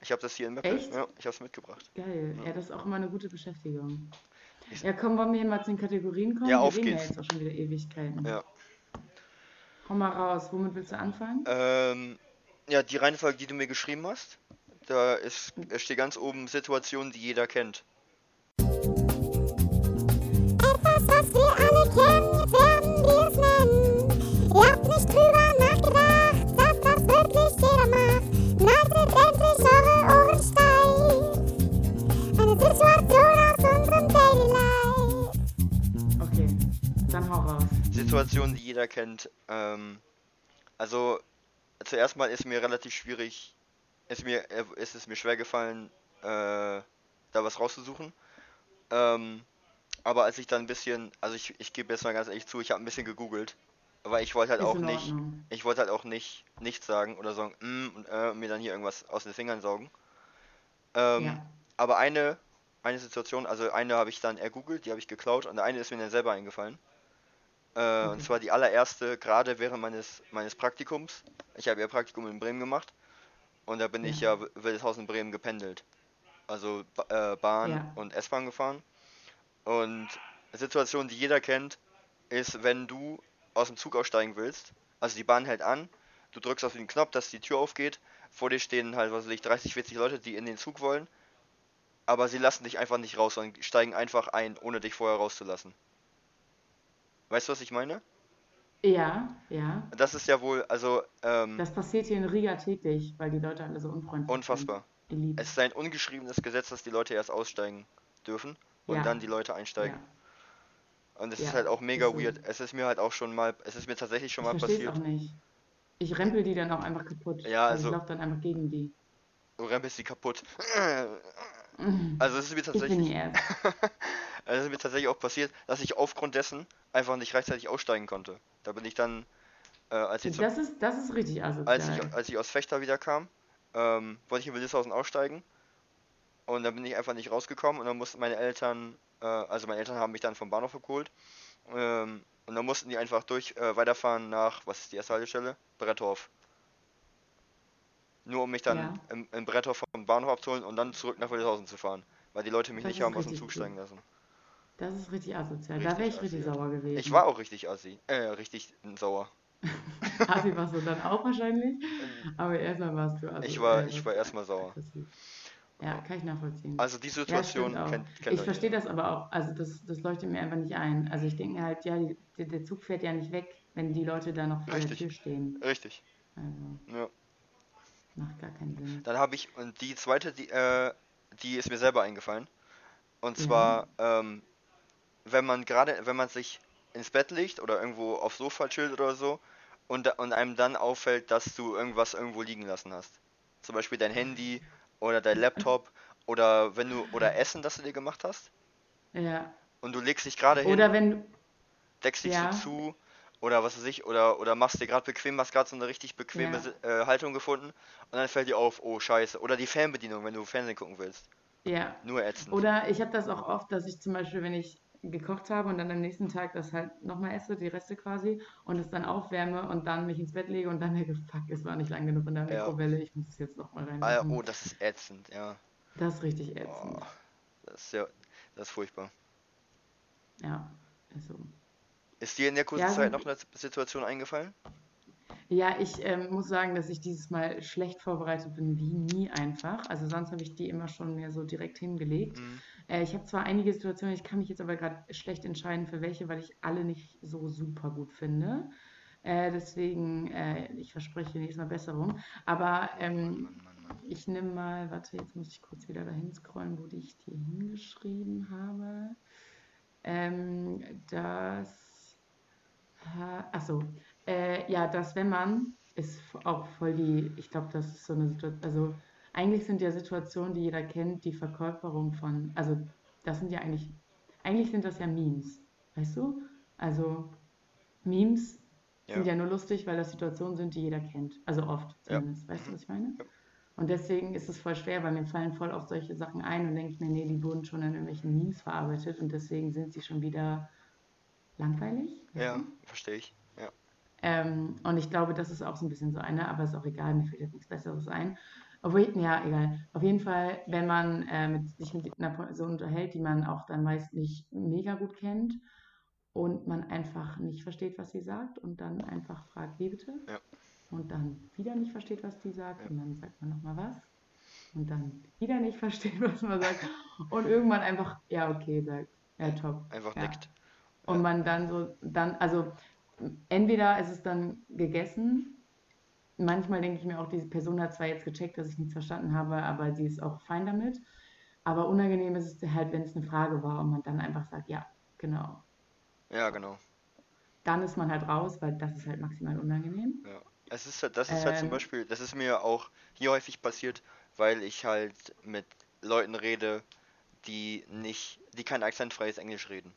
Ich habe das hier in Meppel. Ja, ich habe es mitgebracht. Geil. Ja. Ja, das ist auch immer eine gute Beschäftigung. Ich- Ja, komm, wollen wir hier mal zu den Kategorien kommen? Ja, wir auf ja geht's. jetzt auch schon wieder Ewigkeiten. Ja. Hau mal raus. Womit willst du anfangen? Ähm, ja, die Reihenfolge, die du mir geschrieben hast, da ist, es steht ganz oben Situationen, die jeder kennt. Etwas, was wir alle kennen, jetzt werden wir es nennen. Ihr habt nicht drüber nachgedacht, dass das wirklich jeder macht. Haltet endlich eure Ohren steif. Eine Situation aus unserem Daily Life. Okay, dann hau raus. Situationen, die jeder kennt. Ähm, also zuerst mal ist mir relativ schwierig, ist mir äh, ist es mir schwer gefallen, äh, da was rauszusuchen. Ähm, aber als ich dann ein bisschen, also ich, ich gebe jetzt mal ganz ehrlich zu, ich habe ein bisschen gegoogelt, weil ich wollte halt Ist auch nicht, ich wollte halt auch nicht nichts sagen oder sagen, mm, und äh, mir dann hier irgendwas aus den Fingern saugen. Ähm, Ja. aber eine, eine Situation, also eine habe ich dann ergoogelt, die habe ich geklaut und eine ist mir dann selber eingefallen. Äh, Und Okay. zwar die allererste, gerade während meines, meines Praktikums. Ich habe ja Praktikum in Bremen gemacht und da bin ich Ja. ja W- Wildeshausen Bremen gependelt. Also äh, Bahn Ja. und S-Bahn gefahren. Und eine Situation, die jeder kennt, ist, wenn du aus dem Zug aussteigen willst. Also die Bahn hält an, du drückst auf den Knopf, dass die Tür aufgeht. Vor dir stehen halt, was weiß ich, 30, 40 Leute, die in den Zug wollen. Aber sie lassen dich einfach nicht raus, sondern steigen einfach ein, ohne dich vorher rauszulassen. Weißt du, was ich meine? Ja, ja. Das ist ja wohl, also, ähm, Das passiert hier in Riga täglich, weil die Leute alle so unfreundlich unfassbar. sind. Ich lieb's. Es ist ein ungeschriebenes Gesetz, dass die Leute erst aussteigen dürfen und Ja. dann die Leute einsteigen. Ja. Und es Ja, ist halt auch mega ist so. weird. Es ist mir halt auch schon mal, es ist mir tatsächlich schon Ich mal passiert. auch nicht. Ich rempel die dann auch einfach kaputt. Ja, also also- ich laufe dann einfach gegen die. Du rempelst die kaputt. Also es ist mir Ich bin tatsächlich, hier erst. also es ist mir tatsächlich auch passiert, dass ich aufgrund dessen einfach nicht rechtzeitig aussteigen konnte. Da bin ich dann, äh, als ich zum, Das ist, das ist richtig asozial. als ich, als ich aus Fechter wieder kam, ähm, wollte ich in Wildeshausen aussteigen. Und dann bin ich einfach nicht rausgekommen und dann mussten meine Eltern, äh, also meine Eltern haben mich dann vom Bahnhof abgeholt. Ähm, und dann mussten die einfach durch äh, weiterfahren nach, was ist die erste Haltestelle? Brettorf. Nur um mich dann Ja. im, im Brettorf vom Bahnhof abzuholen und dann zurück nach Wildeshausen zu fahren. Weil die Leute mich Das nicht haben aus dem Zug steigen lassen. Das ist richtig asozial. da Richtig wäre ich richtig assi, sauer gewesen. Ich war auch richtig assi. Äh, richtig sauer. Assi warst du dann auch wahrscheinlich. Aber erstmal warst du also, Ich war, ich war erstmal sauer. aggressiv. Ja, kann ich nachvollziehen. Also die Ja, Situation auch. kennt, kennt Ich verstehe das aber auch. Also das, das leuchtet mir einfach nicht ein. Also ich denke halt, ja, die, der, der Zug fährt ja nicht weg, wenn die Leute da noch vor Richtig. der Tür stehen. Richtig. Also Ja. macht gar keinen Sinn. Dann habe ich, und die zweite, die, äh, die ist mir selber eingefallen. Und Ja. zwar, ähm, wenn man gerade, wenn man sich ins Bett legt oder irgendwo aufs Sofa chillt oder so und, und einem dann auffällt, dass du irgendwas irgendwo liegen lassen hast. Zum Beispiel dein Handy oder dein Laptop oder wenn du, oder Essen, das du dir gemacht hast. Ja. Und du legst dich gerade hin, Oder wenn, deckst dich ja. so zu oder was weiß ich, oder, oder machst dir gerade bequem, hast gerade so eine richtig bequeme Ja. Äh, Haltung gefunden und dann fällt dir auf, oh scheiße. Oder die Fernbedienung, wenn du Fernsehen gucken willst. ja. Nur ätzend. Oder ich habe das auch oft, dass ich zum Beispiel, wenn ich gekocht habe und dann am nächsten Tag das halt nochmal esse, die Reste quasi, und es dann aufwärme und dann mich ins Bett lege und dann denke, fuck, es war nicht lang genug in der Ja. Mikrowelle, ich muss es jetzt nochmal Ah, ja, reinmachen. oh, das ist ätzend, ja. Das ist richtig ätzend. Oh, das ist ja, das ist furchtbar. Ja, ist so. Ist dir in der kurzen Ja, Zeit noch eine Situation eingefallen? Ja, ich ähm, muss sagen, dass ich dieses Mal schlecht vorbereitet bin, wie nie einfach. Also sonst habe ich die immer schon mehr so direkt hingelegt. Mhm. Äh, ich habe zwar einige Situationen, ich kann mich jetzt aber gerade schlecht entscheiden, für welche, weil ich alle nicht so super gut finde. Äh, deswegen, äh, ich verspreche nächstes Mal Besserung. Aber ähm, Mann, Mann, Mann. ich nehme mal, warte, jetzt muss ich kurz wieder dahin scrollen, wo ich die hingeschrieben habe. Ähm, das, achso, äh, ja, das, wenn man, ist auch voll die, ich glaube, das ist so eine Situation, also eigentlich sind ja Situationen, die jeder kennt, die Verkörperung von, also das sind ja eigentlich, eigentlich sind das ja Memes, weißt du? Also Memes sind Ja. ja nur lustig, weil das Situationen sind, die jeder kennt. Also oft Ja. zumindest. Weißt du, was ich meine? Ja. Und deswegen ist es voll schwer, weil mir fallen voll oft solche Sachen ein und denke ich mir, nee, die wurden schon in irgendwelchen Memes verarbeitet und deswegen sind sie schon wieder langweilig. Ja, verstehe ich. Ähm, und ich glaube, das ist auch so ein bisschen so eine, aber ist auch egal, mir fällt jetzt nichts Besseres ein. Obwohl, ja, egal. Auf jeden Fall, wenn man äh, mit, sich mit einer Person unterhält, die man auch dann meist nicht mega gut kennt und man einfach nicht versteht, was sie sagt und dann einfach fragt, wie bitte? Ja. Und dann wieder nicht versteht, was die sagt Ja. und dann sagt man nochmal was und dann wieder nicht versteht, was man sagt und irgendwann einfach, ja, okay, sagt, ja, top. Einfach Ja. nickt. Und man dann so, dann, also entweder ist es dann gegessen. Manchmal denke ich mir auch, diese Person hat zwar jetzt gecheckt, dass ich nichts verstanden habe, aber sie ist auch fein damit. Aber unangenehm ist es halt, wenn es eine Frage war und man dann einfach sagt, ja, genau. Ja, genau. Dann ist man halt raus, weil das ist halt maximal unangenehm. Ja. Es ist halt, das ist halt zum Ähm. Beispiel, das ist mir auch hier häufig passiert, weil ich halt mit Leuten rede, die nicht, die kein akzentfreies Englisch reden.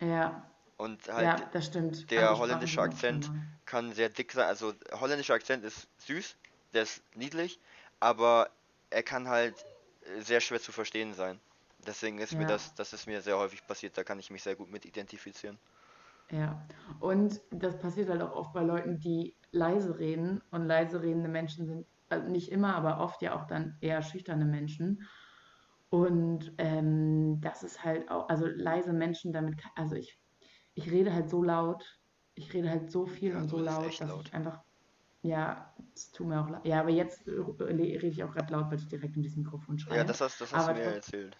Ja, Und halt ja, das stimmt. der Andere Sprachen holländische auch Akzent kann sehr dick sein. Also holländischer Akzent ist süß, der ist niedlich, aber er kann halt sehr schwer zu verstehen sein. Deswegen ist mir Ja. das, das ist mir sehr häufig passiert, da kann ich mich sehr gut mit identifizieren. Ja, und das passiert halt auch oft bei Leuten, die leise reden. Und leise redende Menschen sind also nicht immer, aber oft ja auch dann eher schüchterne Menschen. Und ähm, das ist halt auch, also leise Menschen damit, also ich, ich rede halt so laut, ich rede halt so viel Ja, und so laut, dass laut. ich einfach, ja, es tut mir auch leid. Ja, aber jetzt äh, rede ich auch gerade laut, weil ich direkt in dieses Mikrofon schreie. Ja, das hast, das hast du mir erzählt.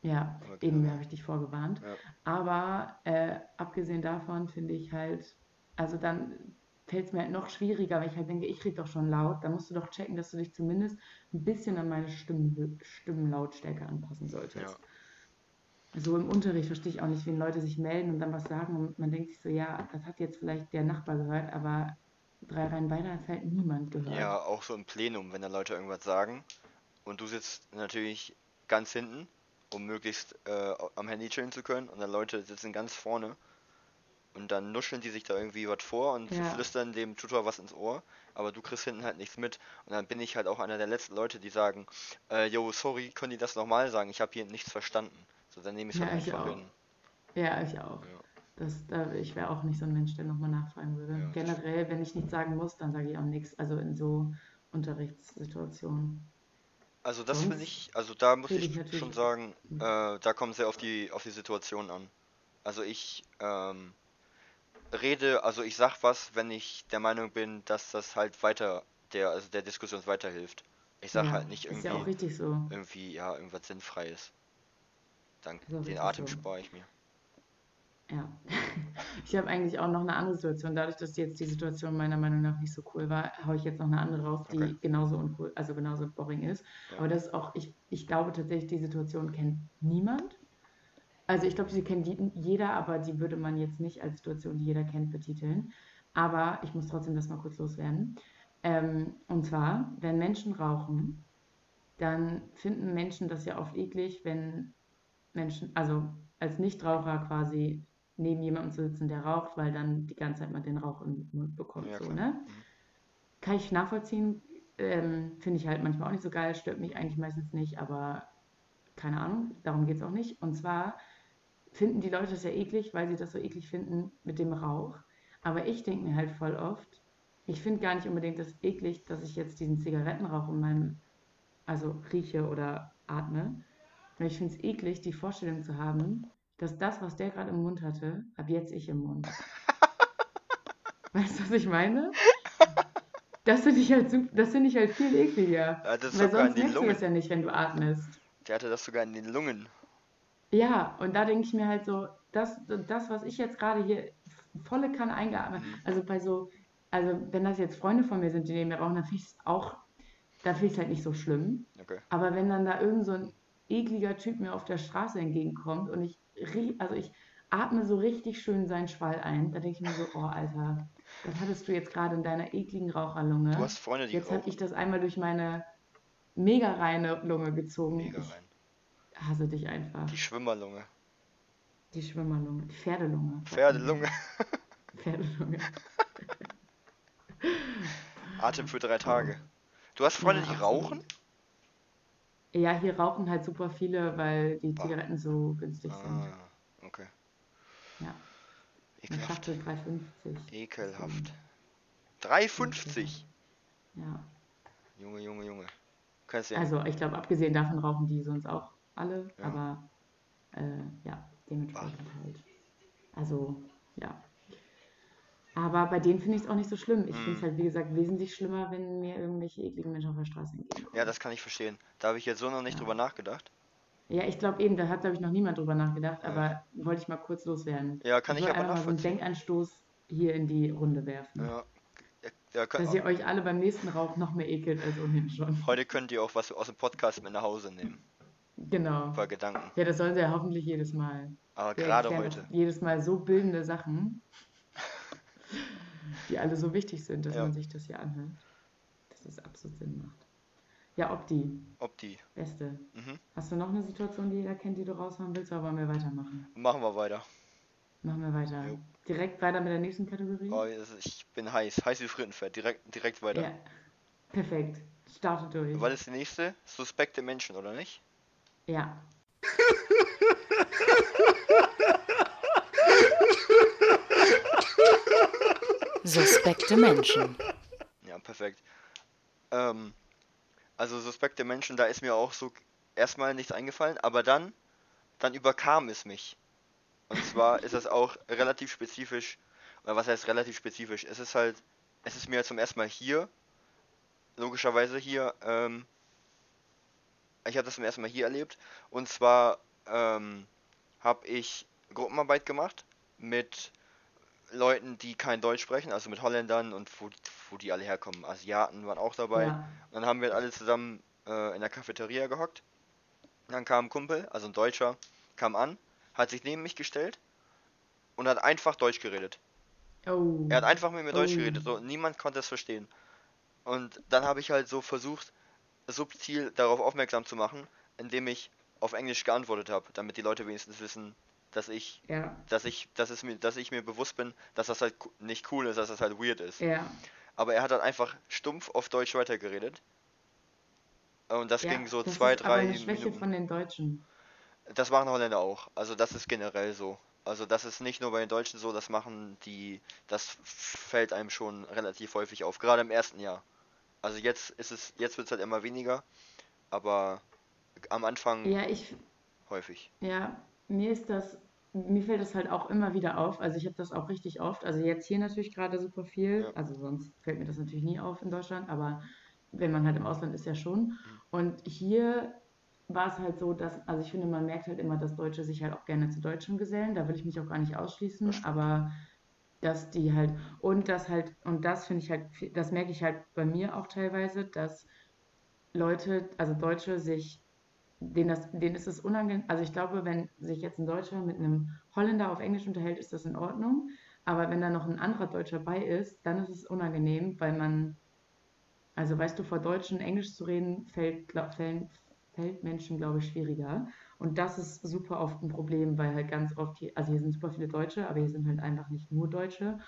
Ja, Okay. eben habe ich dich vorgewarnt. Ja. Aber äh, abgesehen davon finde ich halt, also dann fällt es mir halt noch schwieriger, weil ich halt denke, ich rede doch schon laut. Da musst du doch checken, dass du dich zumindest ein bisschen an meine Stimmen, Stimmenlautstärke anpassen solltest. So im Unterricht verstehe ich auch nicht, wenn Leute sich melden und dann was sagen und man denkt sich so, ja, das hat jetzt vielleicht der Nachbar gehört, aber drei Reihen weiter hat es halt niemand gehört. Ja, auch so im Plenum, wenn da Leute irgendwas sagen und du sitzt natürlich ganz hinten, um möglichst äh, am Handy chillen zu können und dann Leute sitzen ganz vorne und dann nuscheln die sich da irgendwie was vor und Ja. flüstern dem Tutor was ins Ohr, aber du kriegst hinten halt nichts mit und dann bin ich halt auch einer der letzten Leute, die sagen, äh, yo, sorry, können die das nochmal sagen? Ich habe hier nichts verstanden. So, dann nehme ich es Ja, halt ich einfach auch. hin. Ja, ich auch. Ja. Das, da, ich wäre auch nicht so ein Mensch, der nochmal nachfragen würde. Ja. Generell, wenn ich nichts sagen muss, dann sage ich auch nichts. Also in so Unterrichtssituationen. Also das finde ich, also da muss ich ich schon sagen, äh, da kommt sehr auf die auf die Situation an. Also ich ähm, rede, also ich sag was, wenn ich der Meinung bin, dass das halt weiter der also der Diskussion weiterhilft. Ich sag Ja, halt nicht Ist ja auch irgendwie richtig so. irgendwie ja irgendwas sinnfreies. Auch den Atem so. spare ich mir. Ja. Ich habe eigentlich auch noch eine andere Situation. Dadurch, dass jetzt die Situation meiner Meinung nach nicht so cool war, haue ich jetzt noch eine andere raus, die Okay. genauso uncool, also genauso boring ist. Ja. Aber das ist auch, ich, ich glaube tatsächlich, die Situation kennt niemand. Also ich glaube, sie kennt jeder, aber die würde man jetzt nicht als Situation, die jeder kennt, betiteln. Aber ich muss trotzdem das mal kurz loswerden. Ähm, und zwar, wenn Menschen rauchen, dann finden Menschen das ja oft eklig, wenn Menschen, also als Nichtraucher quasi neben jemandem zu sitzen, der raucht, weil dann die ganze Zeit man den Rauch im Mund bekommt. Ja, so, ne? Mhm. Kann ich nachvollziehen. Ähm, Finde ich halt manchmal auch nicht so geil, stört mich eigentlich meistens nicht, aber keine Ahnung, darum geht es auch nicht. Und zwar finden die Leute das ja eklig, weil sie das so eklig finden mit dem Rauch. Aber ich denke mir halt voll oft, ich finde gar nicht unbedingt das eklig, dass ich jetzt diesen Zigarettenrauch in meinem, also rieche oder atme. Ich finde es eklig, die Vorstellung zu haben, dass das, was der gerade im Mund hatte, ab jetzt ich im Mund. Weißt du, was ich meine? Das finde ich halt das finde ich halt viel ekliger. Er hat das Weil sonst merkst du das ja nicht, wenn du atmest. Der hatte das sogar in den Lungen. Ja, und da denke ich mir halt so, das, das, was ich jetzt gerade hier volle Kanne eingeatmet, Mhm. also bei so, also wenn das jetzt Freunde von mir sind, die neben mir rauchen, dann finde ich es auch, da finde ich es halt nicht so schlimm. Okay. Aber wenn dann da irgend so ein ekliger Typ mir auf der Straße entgegenkommt und ich, also ich atme so richtig schön seinen Schwall ein, da denke ich mir so, oh Alter, das hattest du jetzt gerade in deiner ekligen Raucherlunge. Du hast Freunde, die Jetzt habe ich das einmal durch meine mega reine Lunge gezogen. Mega rein. Hasse dich einfach. Die Schwimmerlunge. Die Schwimmerlunge, die Pferdelunge. Pferdelunge. Pferdelunge. Atem für drei Tage. Du hast Freunde, Ja, die rauchen? Ja, hier rauchen halt super viele, weil die Bah. Zigaretten so günstig sind. Ah, okay. Ja, eine Ekelhaft. Schachtel 3,50. Ekelhaft. 3,50. Ja, Junge, Junge, Junge. Kannst ja. also ich glaube, abgesehen davon rauchen die sonst auch alle, Ja. aber äh, ja, dementsprechend halt. Also, ja. Aber bei denen finde ich es auch nicht so schlimm. Ich finde es Mm. halt, wie gesagt, wesentlich schlimmer, wenn mir irgendwelche ekligen Menschen auf der Straße entgehen. ja, das kann ich verstehen. Da habe ich jetzt so noch nicht Ja. drüber nachgedacht. Ja, ich glaube eben, da hat, glaube ich, noch niemand drüber nachgedacht, Ja. aber wollte ich mal kurz loswerden. Ja, kann ich will aber einfach mal so einen nachvollziehen. Denkanstoß hier in die Runde werfen. Ja. Ja, Dass ihr euch alle beim nächsten Rauch noch mehr ekelt als ohnehin schon. heute könnt ihr auch was aus dem Podcast mit nach Hause nehmen. Genau. Paar Gedanken. Ja, das sollen sie ja hoffentlich jedes Mal. Aber Wir gerade heute. Jedes Mal so bildende Sachen, die alle so wichtig sind, dass Ja. man sich das hier anhört. Dass es absolut Sinn macht. Ja, Opti, die. beste. Mhm. Hast du noch eine Situation, die jeder kennt, die du raushauen willst, oder wollen wir weitermachen? Machen wir weiter. Machen wir weiter. Jo. Direkt weiter mit der nächsten Kategorie? Oh, ich bin heiß. Heiß wie Frittenfett. Direkt, direkt weiter. Ja. Perfekt. Starte durch. Was ist die nächste? Suspekte Menschen, oder nicht? Ja. Suspekte Menschen. Ja, perfekt. Ähm, also suspekte Menschen, da ist mir auch so erstmal nichts eingefallen, aber dann, dann überkam es mich. Und zwar ist das auch relativ spezifisch, oder was heißt relativ spezifisch? Es ist halt, es ist mir zum ersten Mal hier, logischerweise hier, ähm, ich habe das zum ersten Mal hier erlebt. Und zwar ähm, habe ich Gruppenarbeit gemacht mit Leuten, die kein Deutsch sprechen, also mit Holländern und wo, wo die alle herkommen. Asiaten waren auch dabei. Ja. Und dann haben wir alle zusammen äh, in der Cafeteria gehockt. Dann kam ein Kumpel, also ein Deutscher, kam an, hat sich neben mich gestellt und hat einfach Deutsch geredet. Oh. Er hat einfach mit mir Deutsch Oh. geredet, so niemand konnte es verstehen. Und dann habe ich halt so versucht, subtil darauf aufmerksam zu machen, indem ich auf Englisch geantwortet habe, damit die Leute wenigstens wissen, dass ich, Ja. dass ich, dass es mir, dass ich mir bewusst bin, dass das halt nicht cool ist, dass das halt weird ist. Ja. Aber er hat dann einfach stumpf auf Deutsch weitergeredet. Und das ja. ging so das zwei, ist aber drei eine Schwäche Minuten. von den Deutschen. Das machen Holländer auch. Also das ist generell so. Also das ist nicht nur bei den Deutschen so, das machen die, das fällt einem schon relativ häufig auf, gerade im ersten Jahr. Also jetzt ist es, jetzt wird es halt immer weniger, aber am Anfang Ja, ich, häufig. ja, mir ist das, mir fällt das halt auch immer wieder auf. Also ich habe das auch richtig oft. Also jetzt hier natürlich gerade super viel. Ja. Also sonst fällt mir das natürlich nie auf in Deutschland, aber wenn man halt im Ausland ist, ja schon. Und hier war es halt so, dass, also ich finde, man merkt halt immer, dass Deutsche sich halt auch gerne zu Deutschen gesellen. Da will ich mich auch gar nicht ausschließen, aber dass die halt, und das halt, und das finde ich halt, das merke ich halt bei mir auch teilweise, dass Leute, also Deutsche sich, denen, das, denen ist es unangenehm, also ich glaube, wenn sich jetzt ein Deutscher mit einem Holländer auf Englisch unterhält, ist das in Ordnung, aber wenn da noch ein anderer Deutscher bei ist, dann ist es unangenehm, weil man, also weißt du, vor Deutschen Englisch zu reden, fällt, glaub, fällt, fällt Menschen, glaube ich, schwieriger. Und das ist super oft ein Problem, weil halt ganz oft hier, also hier sind super viele Deutsche, aber hier sind halt einfach nicht nur Deutsche.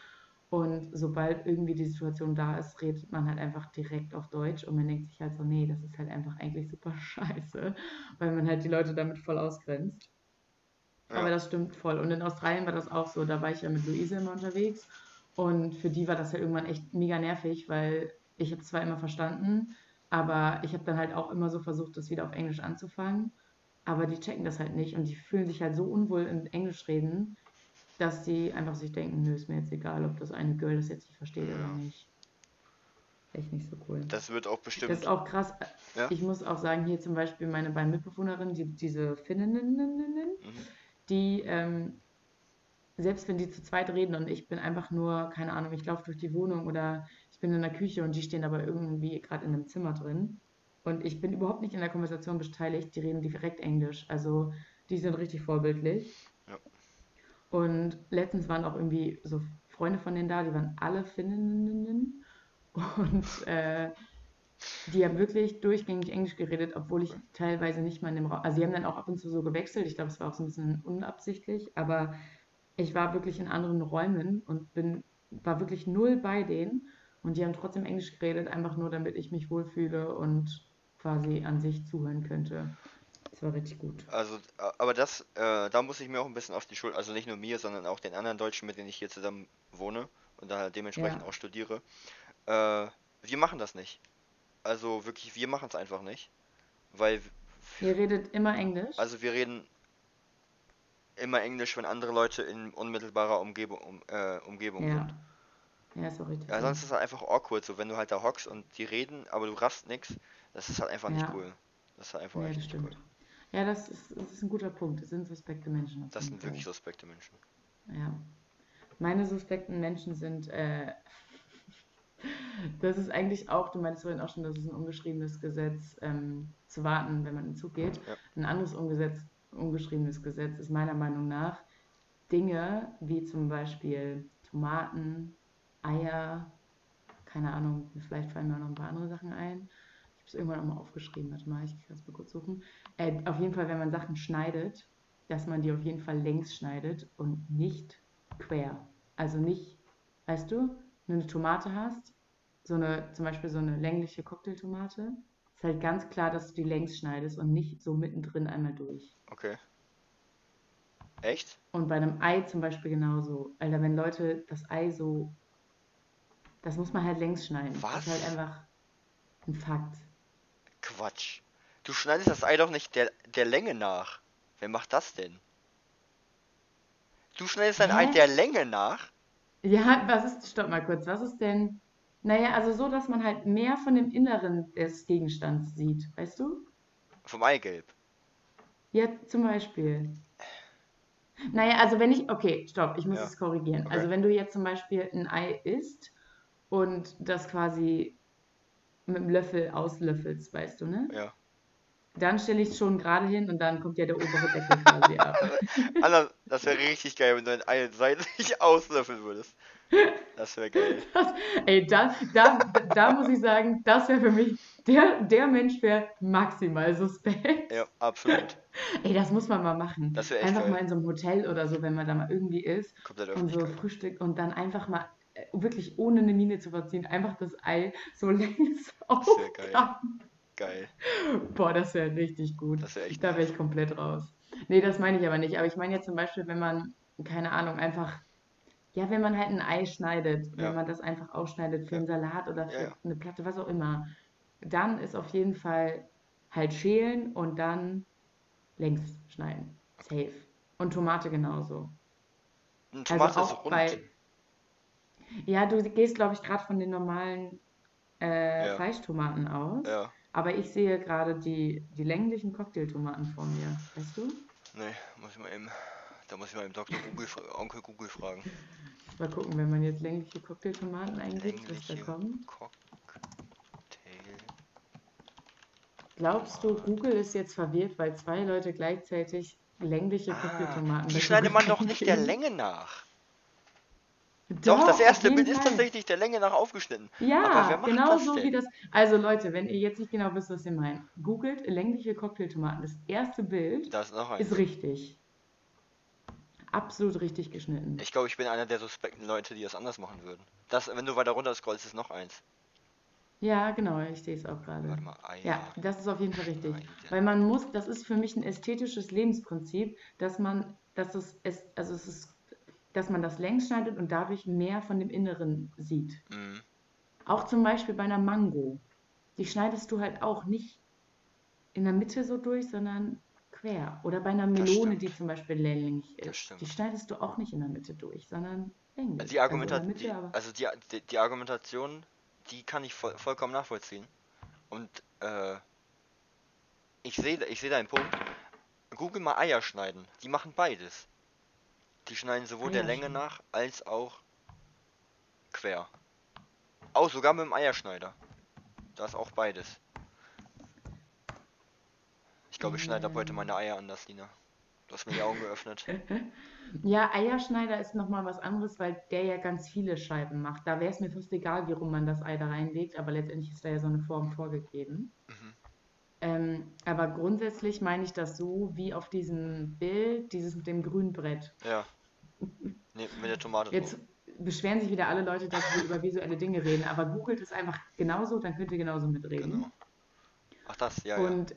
Und sobald irgendwie die Situation da ist, redet man halt einfach direkt auf Deutsch und man denkt sich halt so, nee, das ist halt einfach eigentlich super scheiße, weil man halt die Leute damit voll ausgrenzt. Aber Ja. das stimmt voll. Und in Australien war das auch so. Da war ich ja mit Luise immer unterwegs. Und für die war das halt irgendwann echt mega nervig, weil ich habe zwar immer verstanden, aber ich habe dann halt auch immer so versucht, das wieder auf Englisch anzufangen. Aber die checken das halt nicht und die fühlen sich halt so unwohl im Englisch reden, dass die einfach sich denken, nö, ist mir jetzt egal, ob das eine Girl das jetzt nicht versteht oder Ja. nicht. Echt nicht so cool. Das wird auch Das bestimmt. ist auch krass. Ja? Ich muss auch sagen, hier zum Beispiel meine beiden Mitbewohnerinnen, die, diese Finninnen, Mhm. die, ähm, selbst wenn die zu zweit reden und ich bin einfach nur, keine Ahnung, ich laufe durch die Wohnung oder ich bin in der Küche und die stehen aber irgendwie gerade in einem Zimmer drin und ich bin überhaupt nicht in der Konversation beteiligt, die reden direkt Englisch. Also die sind richtig vorbildlich. Ja. Und letztens waren auch irgendwie so Freunde von denen da, die waren alle Finninnen und äh, die haben wirklich durchgängig Englisch geredet, obwohl ich teilweise nicht mal in dem Raum. Also, sie haben dann auch ab und zu so gewechselt. Ich glaube, es war auch so ein bisschen unabsichtlich, aber ich war wirklich in anderen Räumen und bin, war wirklich null bei denen. Und die haben trotzdem Englisch geredet, einfach nur, damit ich mich wohlfühle und quasi an sich zuhören könnte. Das war richtig gut. Also, aber das, äh, da muss ich mir auch ein bisschen auf die Schuld, also nicht nur mir, sondern auch den anderen Deutschen, mit denen ich hier zusammen wohne und da halt dementsprechend Ja. auch studiere. Äh, wir machen das nicht. Also wirklich, wir machen es einfach nicht. Weil, Ihr redet immer Englisch? also wir reden immer Englisch, wenn andere Leute in unmittelbarer Umgebung, um, äh, Umgebung ja. sind. Ja, ist auch richtig. Ja, so. sonst ist es einfach awkward, so wenn du halt da hockst und die reden, aber du raffst nix, das ist halt einfach nicht Ja. cool. Das ist halt einfach Ja, das nicht cool. stimmt. Ja, das ist, das ist ein guter Punkt. Das sind suspekte Menschen. Das jeden sind wirklich Fall. suspekte Menschen. Ja. Meine suspekten Menschen sind, äh, das ist eigentlich auch, du meinst vorhin auch schon, das ist ein ungeschriebenes Gesetz, ähm, zu warten, wenn man in den Zug geht. Ja. Ein anderes ungesetz, ungeschriebenes Gesetz ist meiner Meinung nach Dinge wie zum Beispiel Tomaten, Eier, keine Ahnung, vielleicht fallen mir auch noch ein paar andere Sachen ein. Es irgendwann auch mal aufgeschrieben, warte mal, ich kann es mal kurz suchen. Äh, auf jeden Fall, wenn man Sachen schneidet, dass man die auf jeden Fall längs schneidet und nicht quer. Also nicht, weißt du, wenn du eine Tomate hast, so eine, zum Beispiel so eine längliche Cocktailtomate, ist halt ganz klar, dass du die längs schneidest und nicht so mittendrin einmal durch. Okay. Echt? Und bei einem Ei zum Beispiel genauso. Alter, wenn Leute das Ei so, das muss man halt längs schneiden. Das Was? ist halt einfach ein Fakt. Quatsch. Du schneidest das Ei doch nicht der, der Länge nach. Wer macht das denn? Du schneidest dein Ei Hä? der Länge nach? Ja, was ist, stopp mal kurz, was ist denn, naja, also so, dass man halt mehr von dem Inneren des Gegenstands sieht, weißt du? Vom Eigelb. Ja, zum Beispiel. Naja, also wenn ich, okay, stopp, ich muss Ja, es korrigieren. okay. Also wenn du jetzt zum Beispiel ein Ei isst und das quasi mit dem Löffel auslöffelst, weißt du, ne? Ja. Dann stelle ich es schon gerade hin und dann kommt ja der obere Deckel quasi ab. Anna, das wäre richtig geil, wenn du dein Ei seitlich auslöffeln würdest. Das wäre geil. Das, ey, da, da, da muss ich sagen, das wäre für mich, der, der Mensch wäre maximal suspekt. Ja, absolut. Ey, das muss man mal machen. Das wäre echt Einfach geil. mal in so einem Hotel oder so, wenn man da mal irgendwie ist Komplett und so. Frühstück und dann einfach mal wirklich ohne eine Miene zu verziehen, einfach das Ei so längs wär geil. aufkramen. Geil. Boah, das wäre richtig gut. Echt Da wäre ich komplett raus. Nee, das meine ich aber nicht. Aber ich meine jetzt zum Beispiel, wenn man, keine Ahnung, einfach, ja, wenn man halt ein Ei schneidet, Ja. wenn man das einfach ausschneidet für einen Salat oder für Ja, ja. eine Platte, was auch immer, dann ist auf jeden Fall halt schälen und dann längs schneiden. Safe. Und Tomate genauso. Eine Also Tomate ist auch rund. bei, ja, du gehst, glaube ich, gerade von den normalen äh, Ja. Fleischtomaten aus. Ja. Aber ich sehe gerade die, die länglichen Cocktailtomaten vor mir. Weißt du? Nee, muss ich mal eben. Da muss ich mal eben Dr. Google, Onkel Google fragen. Mal gucken, wenn man jetzt längliche Cocktailtomaten eingibt, was da kommt. Cocktail. Glaubst du, Google ist jetzt verwirrt, weil zwei Leute gleichzeitig längliche Ah, Cocktailtomaten die schneidet man doch nicht der? Länge nach. Doch, Doch, das erste Bild ist Fall. tatsächlich der Länge nach aufgeschnitten. Ja, genau das so wie das. Also Leute, wenn ihr jetzt nicht genau wisst, was ihr meint, googelt längliche Cocktailtomaten. Das erste Bild Da ist ist richtig. Absolut richtig geschnitten. Ich glaube, ich bin einer der suspekten Leute, die das anders machen würden. Das, wenn du weiter runter scrollst, ist noch eins. Ja, genau, ich sehe es auch gerade. Warte mal, Eier. Ja, das ist auf jeden Fall richtig. Schneiden. Weil man muss, das ist für mich ein ästhetisches Lebensprinzip, dass man, dass es, es also es ist, dass man das längs schneidet und dadurch mehr von dem Inneren sieht. Mhm. Auch zum Beispiel bei einer Mango. Die schneidest du halt auch nicht in der Mitte so durch, sondern quer. Oder bei einer Melone, die zum Beispiel länglich ist. Die schneidest du auch nicht in der Mitte durch, sondern länglich. Die, Argumenta also der die, Mitte, aber also die, die, die Argumentation die kann ich voll, vollkommen nachvollziehen. Und äh, ich sehe ich sehe deinen Punkt. Google mal Eier schneiden. Die machen beides. Die schneiden sowohl der Eier Länge nach als auch quer. Auch sogar mit dem Eierschneider. Da ist auch beides. Ich glaube, ich schneide ab heute meine Eier anders, Lina. Du hast mir die Augen geöffnet. Ja, Eierschneider ist nochmal was anderes, weil der ja ganz viele Scheiben macht. Da wäre es mir fast egal, wie rum man das Ei da reinlegt, aber letztendlich ist da ja so eine Form vorgegeben. Mhm. Ähm, aber grundsätzlich meine ich das so, wie auf diesem Bild, dieses mit dem grünen Brett. Ja. Nee, mit der Tomate Jetzt beschweren sich wieder alle Leute, dass wir über visuelle Dinge reden, aber googelt es einfach genauso, dann könnt ihr genauso mitreden. Genau. Ach das, ja, ja. Und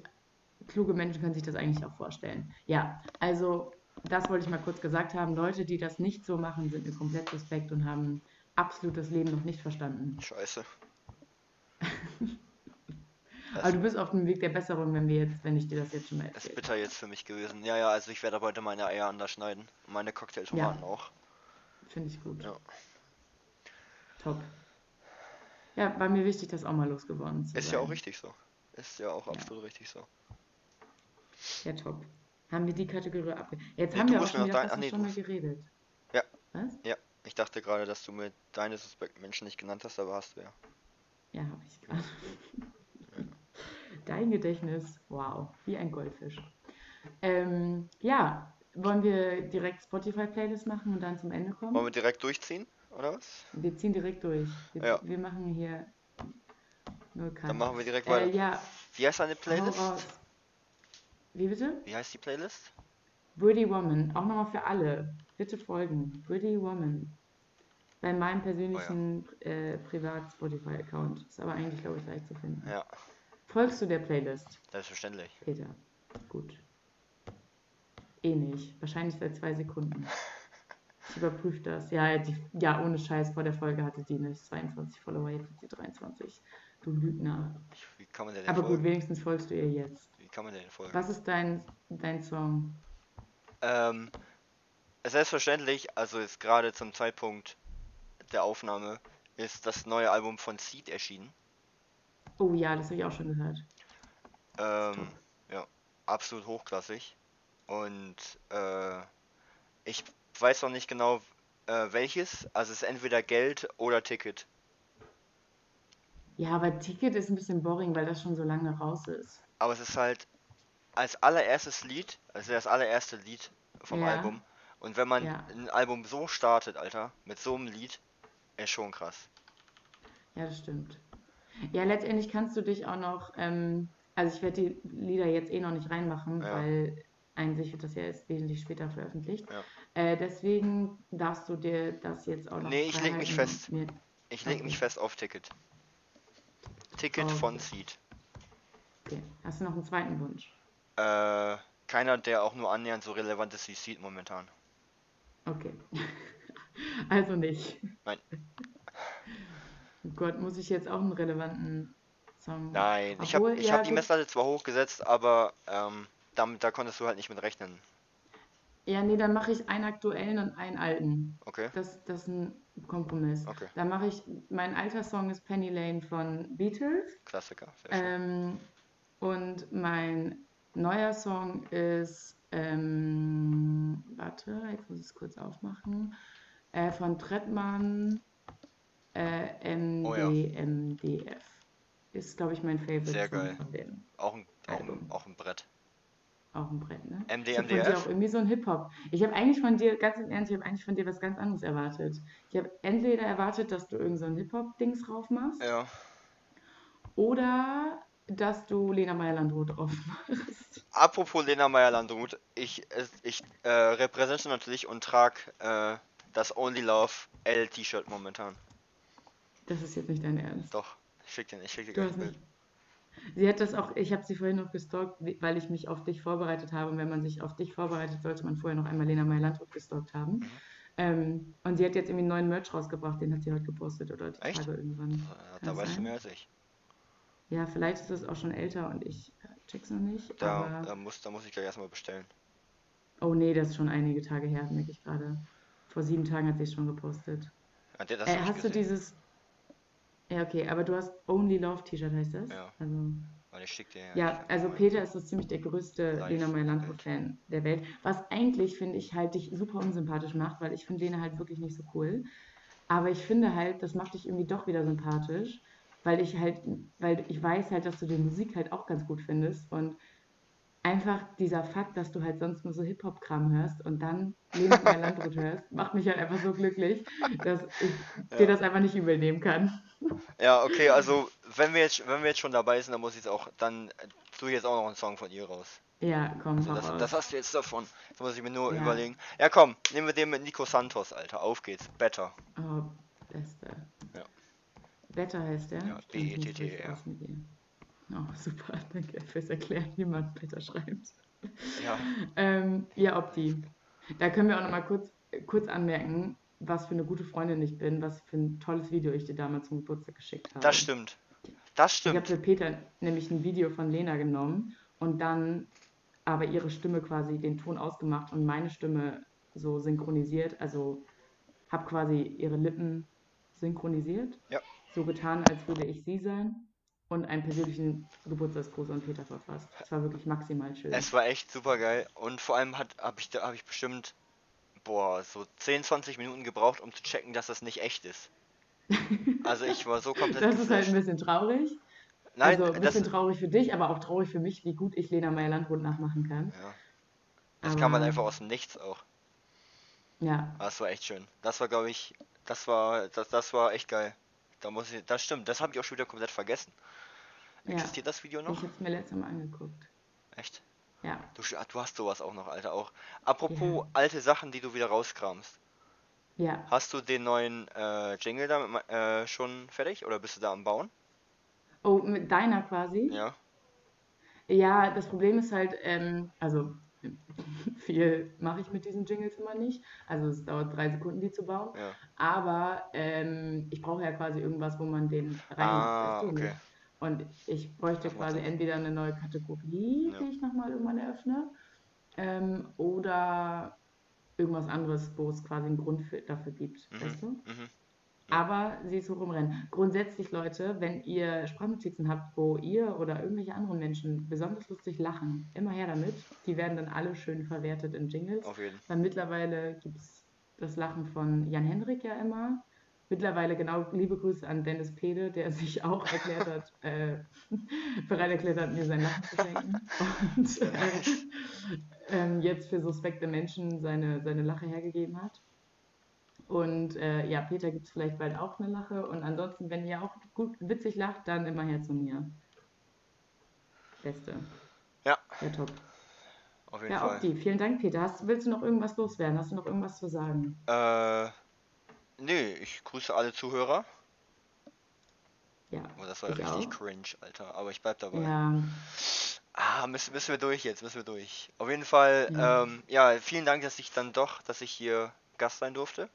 kluge Menschen können sich das eigentlich auch vorstellen. Ja, also das wollte ich mal kurz gesagt haben. Leute, die das nicht so machen, sind mir komplett suspekt und haben absolut das Leben noch nicht verstanden. Scheiße. Aber du bist auf dem Weg der Besserung, wenn wir jetzt, wenn ich dir das jetzt schon mal Das ist erzähle. bitter jetzt für mich gewesen. Ja, ja, also ich werde heute meine Eier anders schneiden. Meine Cocktailtomaten auch. Finde ich gut. Ja. Top. Ja, war mir wichtig, das auch mal losgeworden zu Ist sein. ja auch richtig so. Ist ja auch absolut richtig so. Ja, top. Haben wir die Kategorie abge... Jetzt Nee, haben wir auch schon dein- ach nee, du Stunde geredet. Ja. Was? Ja, ich dachte gerade, dass du mir deine Suspektmenschen nicht genannt hast, aber hast du ja. Ja, habe ich gerade. Dein Gedächtnis, wow, wie ein Goldfisch. Ähm, ja, wollen wir direkt Spotify-Playlist machen und dann zum Ende kommen? Wollen wir direkt durchziehen, oder was? Wir ziehen direkt durch. Wir, Ja. wir machen hier null. Dann machen wir direkt Äh, weiter. ja, Wie heißt deine Playlist? Wie bitte? Wie heißt die Playlist? Pretty Woman, auch nochmal für alle. Bitte folgen. Pretty Woman. Bei Oh meinem persönlichen äh, Privat-Spotify-Account. Ist aber eigentlich, glaube ich, leicht zu finden. Ja, Folgst du der Playlist? selbstverständlich. Peter. Gut. Eh nicht. Wahrscheinlich seit zwei Sekunden. Ich überprüfe das. Ja, die, ja, ohne Scheiß, vor der Folge hatte die nicht 22 Follower, jetzt hat sie 23. Du Lügner. Wie kann man denn Aber gut, folgen? wenigstens folgst du ihr jetzt. Wie kann man denn folgen? Was ist dein, dein Song? Ähm, selbstverständlich, also ist gerade zum Zeitpunkt der Aufnahme, ist das neue Album von Seed erschienen. Oh ja, das habe ich auch schon gehört. Ähm, ja, absolut hochklassig. Und äh, ich weiß noch nicht genau äh, welches. Also es ist entweder Geld oder Ticket. Ja, aber Ticket ist ein bisschen boring, weil das schon so lange raus ist. Aber es ist halt als allererstes Lied, also das allererste Lied vom Ja. Album. Und wenn man Ja. ein Album so startet, Alter, mit so einem Lied, ist schon krass. Ja, das stimmt. Ja, letztendlich kannst du dich auch noch, ähm, also ich werde die Lieder jetzt eh noch nicht reinmachen, Ja. weil eigentlich wird das ja erst wesentlich später veröffentlicht. Ja. Äh, deswegen darfst du dir das jetzt auch noch Nee, ich leg mich fest. Ich leg mich fest auf Ticket. Ticket von Okay. Seed. okay. Hast du noch einen zweiten Wunsch? Äh, keiner, der auch nur annähernd so relevant ist wie Seed momentan. Okay. Also nicht. Nein. Oh Gott, muss ich jetzt auch einen relevanten Song? Nein, ich habe Obwohl, ich ja, hab die. Messlatte zwar hochgesetzt, aber ähm, damit, da konntest du halt nicht mit rechnen. Ja, nee, dann mache ich einen aktuellen und einen alten. Okay? Das, das ist ein Kompromiss. Okay. Dann mache ich, mein alter Song ist Penny Lane von Beatles. Klassiker. Sehr schön. Ähm, und mein neuer Song ist, ähm, warte, jetzt muss ich es kurz aufmachen, äh, von Trettmann, äh, Oh ja. MDMDF. Ist, glaube ich, mein Favorite Sehr geil. von dem. Auch ein, auch ein, auch ein Brett. Auch ein Brett, ne? MD, Ich habe auch irgendwie so ein Hip-Hop. Ich habe eigentlich von dir, ganz im Ernst, ich habe eigentlich von dir was ganz anderes erwartet. Ich habe entweder erwartet, dass du irgend so ein Hip-Hop-Dings drauf machst, Ja. oder dass du Lena Meyer-Landrut drauf machst. Apropos Lena Meyer-Landrut, ich, ich äh, repräsentiere natürlich und trage äh, das Only Love L-T-Shirt momentan. Das ist jetzt nicht dein Ernst. Doch, ich schick dir, ich schick dir Du gleich hast ein nicht. Bild. Sie hat das auch, ich habe sie vorhin noch gestalkt, weil ich mich auf dich vorbereitet habe. Und wenn man sich auf dich vorbereitet, sollte man vorher noch einmal Lena Meyer-Landrut gestalkt haben. Mhm. Ähm, und sie hat jetzt irgendwie einen neuen Merch rausgebracht, den hat sie heute gepostet oder die Echt? Tage irgendwann. Äh, Da das weißt du mehr als ich. Ja, vielleicht ist es auch schon älter und ich äh, check's noch nicht. Da, aber da, muss, da muss ich gleich erstmal bestellen. Oh nee, das ist schon einige Tage her, merke ich gerade. Vor sieben Tagen hat sie es schon gepostet. Das Äh, hast du gesehen? dieses. Ja, okay, aber du hast Only Love T-Shirt, heißt das? Ja. Also, Weil ich schick dir ja. also Peter ist so ziemlich der größte Live Lena der Meyer-Landrut-Fan der Welt. Was eigentlich, finde ich, halt dich super unsympathisch macht, weil ich finde Lena halt wirklich nicht so cool. Aber ich finde halt, das macht dich irgendwie doch wieder sympathisch, weil ich halt, weil ich weiß halt, dass du die Musik halt auch ganz gut findest und einfach dieser Fakt, dass du halt sonst nur so Hip-Hop-Kram hörst und dann Lena Meyer-Landrut hörst, macht mich halt einfach so glücklich, dass ich dir das einfach nicht übel nehmen kann. Ja, okay, also wenn wir jetzt, wenn wir jetzt schon dabei sind, dann muss ich jetzt auch, dann tue ich jetzt auch noch einen Song von ihr raus. Ja, komm, Also das, das hast du jetzt davon. Jetzt muss ich mir nur Ja. überlegen. Ja, komm, nehmen wir den mit Nico Santos, Alter. Auf geht's. Better. Oh, beste. Ja. Wetter heißt der. Ja, Ich Oh, super. Danke fürs Erklären, wie man Wetter schreibt. Ja. Ähm, ja, Opti. Da können wir auch noch mal kurz, kurz anmerken, was für eine gute Freundin ich bin, was für ein tolles Video ich dir damals zum Geburtstag geschickt habe. Das stimmt. Das Ich habe stimmt. für Peter nämlich ein Video von Lena genommen und dann aber ihre Stimme quasi den Ton ausgemacht und meine Stimme so synchronisiert. Also habe quasi ihre Lippen synchronisiert. Ja. So getan, als würde ich sie sein. Und einen persönlichen Geburtstagsgruß an Peter verfasst. Es war wirklich maximal schön. Es war echt super geil. Und vor allem habe ich, da- hab ich bestimmt, boah, so 10, 20 Minuten gebraucht, um zu checken, dass das nicht echt ist. Also ich war so komplett das ist halt ein bisschen traurig. Nein, also ein das, bisschen traurig für dich, aber auch traurig für mich, wie gut ich Lena Meyer-Landrut nachmachen kann. ja, das kam halt Aber- einfach aus dem Nichts auch. Ja, Das war echt schön. Das war, glaube ich, das war, das, das war echt geil. Da muss ich, das stimmt. Das habe ich auch schon wieder komplett vergessen. Ja. Existiert das Video Ich noch? habe es mir letztes Mal angeguckt. Echt? Ja. Du, ah, du hast sowas auch noch, Alter. Auch. Apropos Ja. alte Sachen, die du wieder rauskramst. Ja. Hast du den neuen äh, Jingle da mit, äh, schon fertig oder bist du da am Bauen? Oh, mit deiner quasi? Ja. Ja, das Problem ist halt, ähm, also viel mache ich mit diesen Jingles immer nicht. Also es dauert drei Sekunden, die zu bauen. Ja. Aber ähm, ich brauche ja quasi irgendwas, wo man den reinmacht. Ah, weißt du, okay. nicht? Und ich bräuchte quasi entweder eine neue Kategorie, Ja. die ich nochmal irgendwann eröffne, ähm, oder irgendwas anderes, wo es quasi einen Grund für, dafür gibt. Mhm. Weißt du? Mhm. Aber sie ist hoch im Rennen. Grundsätzlich, Leute, wenn ihr Sprachnotizen habt, wo ihr oder irgendwelche anderen Menschen besonders lustig lachen, immer her damit. Die werden dann alle schön verwertet in Jingles. Auf jeden. Weil mittlerweile gibt es das Lachen von Jan Henrik ja immer. Mittlerweile genau liebe Grüße an Dennis Pede, der sich auch erklärt hat, äh, bereit erklärt hat, mir sein Lachen zu schenken. Und äh, ähm, jetzt für suspekte Menschen seine, seine Lache hergegeben hat. Und äh, ja, Peter gibt es vielleicht bald auch eine Lache. Und ansonsten, wenn ihr auch gut witzig lacht, dann immer her zu mir. Beste. Ja, Ja, top. auf jeden Ja, Fall. Opti, vielen Dank, Peter. Hast, willst du noch irgendwas loswerden? Hast du noch irgendwas zu sagen? Äh, nee, ich grüße alle Zuhörer. Ja. Oh, das war ich richtig auch. cringe, Alter. Aber ich bleib dabei. Ja, Ah, müssen, müssen wir durch jetzt, müssen wir durch. Auf jeden Fall, Ja. ähm, ja, vielen Dank, dass ich dann doch, dass ich hier Gast sein durfte.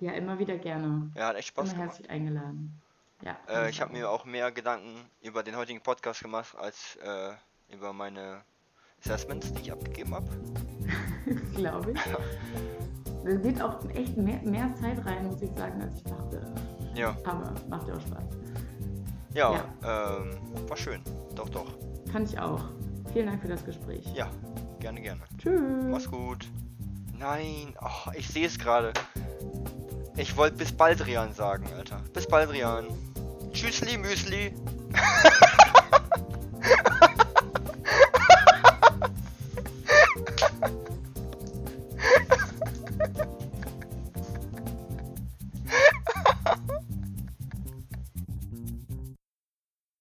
ja, immer wieder gerne. Ja, hat echt Spaß Immer gemacht. herzlich eingeladen. Ja, Äh, ich habe mir auch mehr Gedanken über den heutigen Podcast gemacht, als äh, über meine Assessments, die ich abgegeben habe. glaube ich. Da geht auch echt mehr, mehr Zeit rein, muss ich sagen, als ich dachte. Ja, Aber macht ja auch Spaß. ja, Ähm, war schön. Doch, doch. Fand ich auch. Vielen Dank für das Gespräch. Ja, gerne, gerne. Tschüss. Mach's gut. Nein, oh, ich sehe es gerade. Ich wollte bis bald Rian sagen, Alter. Bis bald Rian. Tschüssli, Müsli.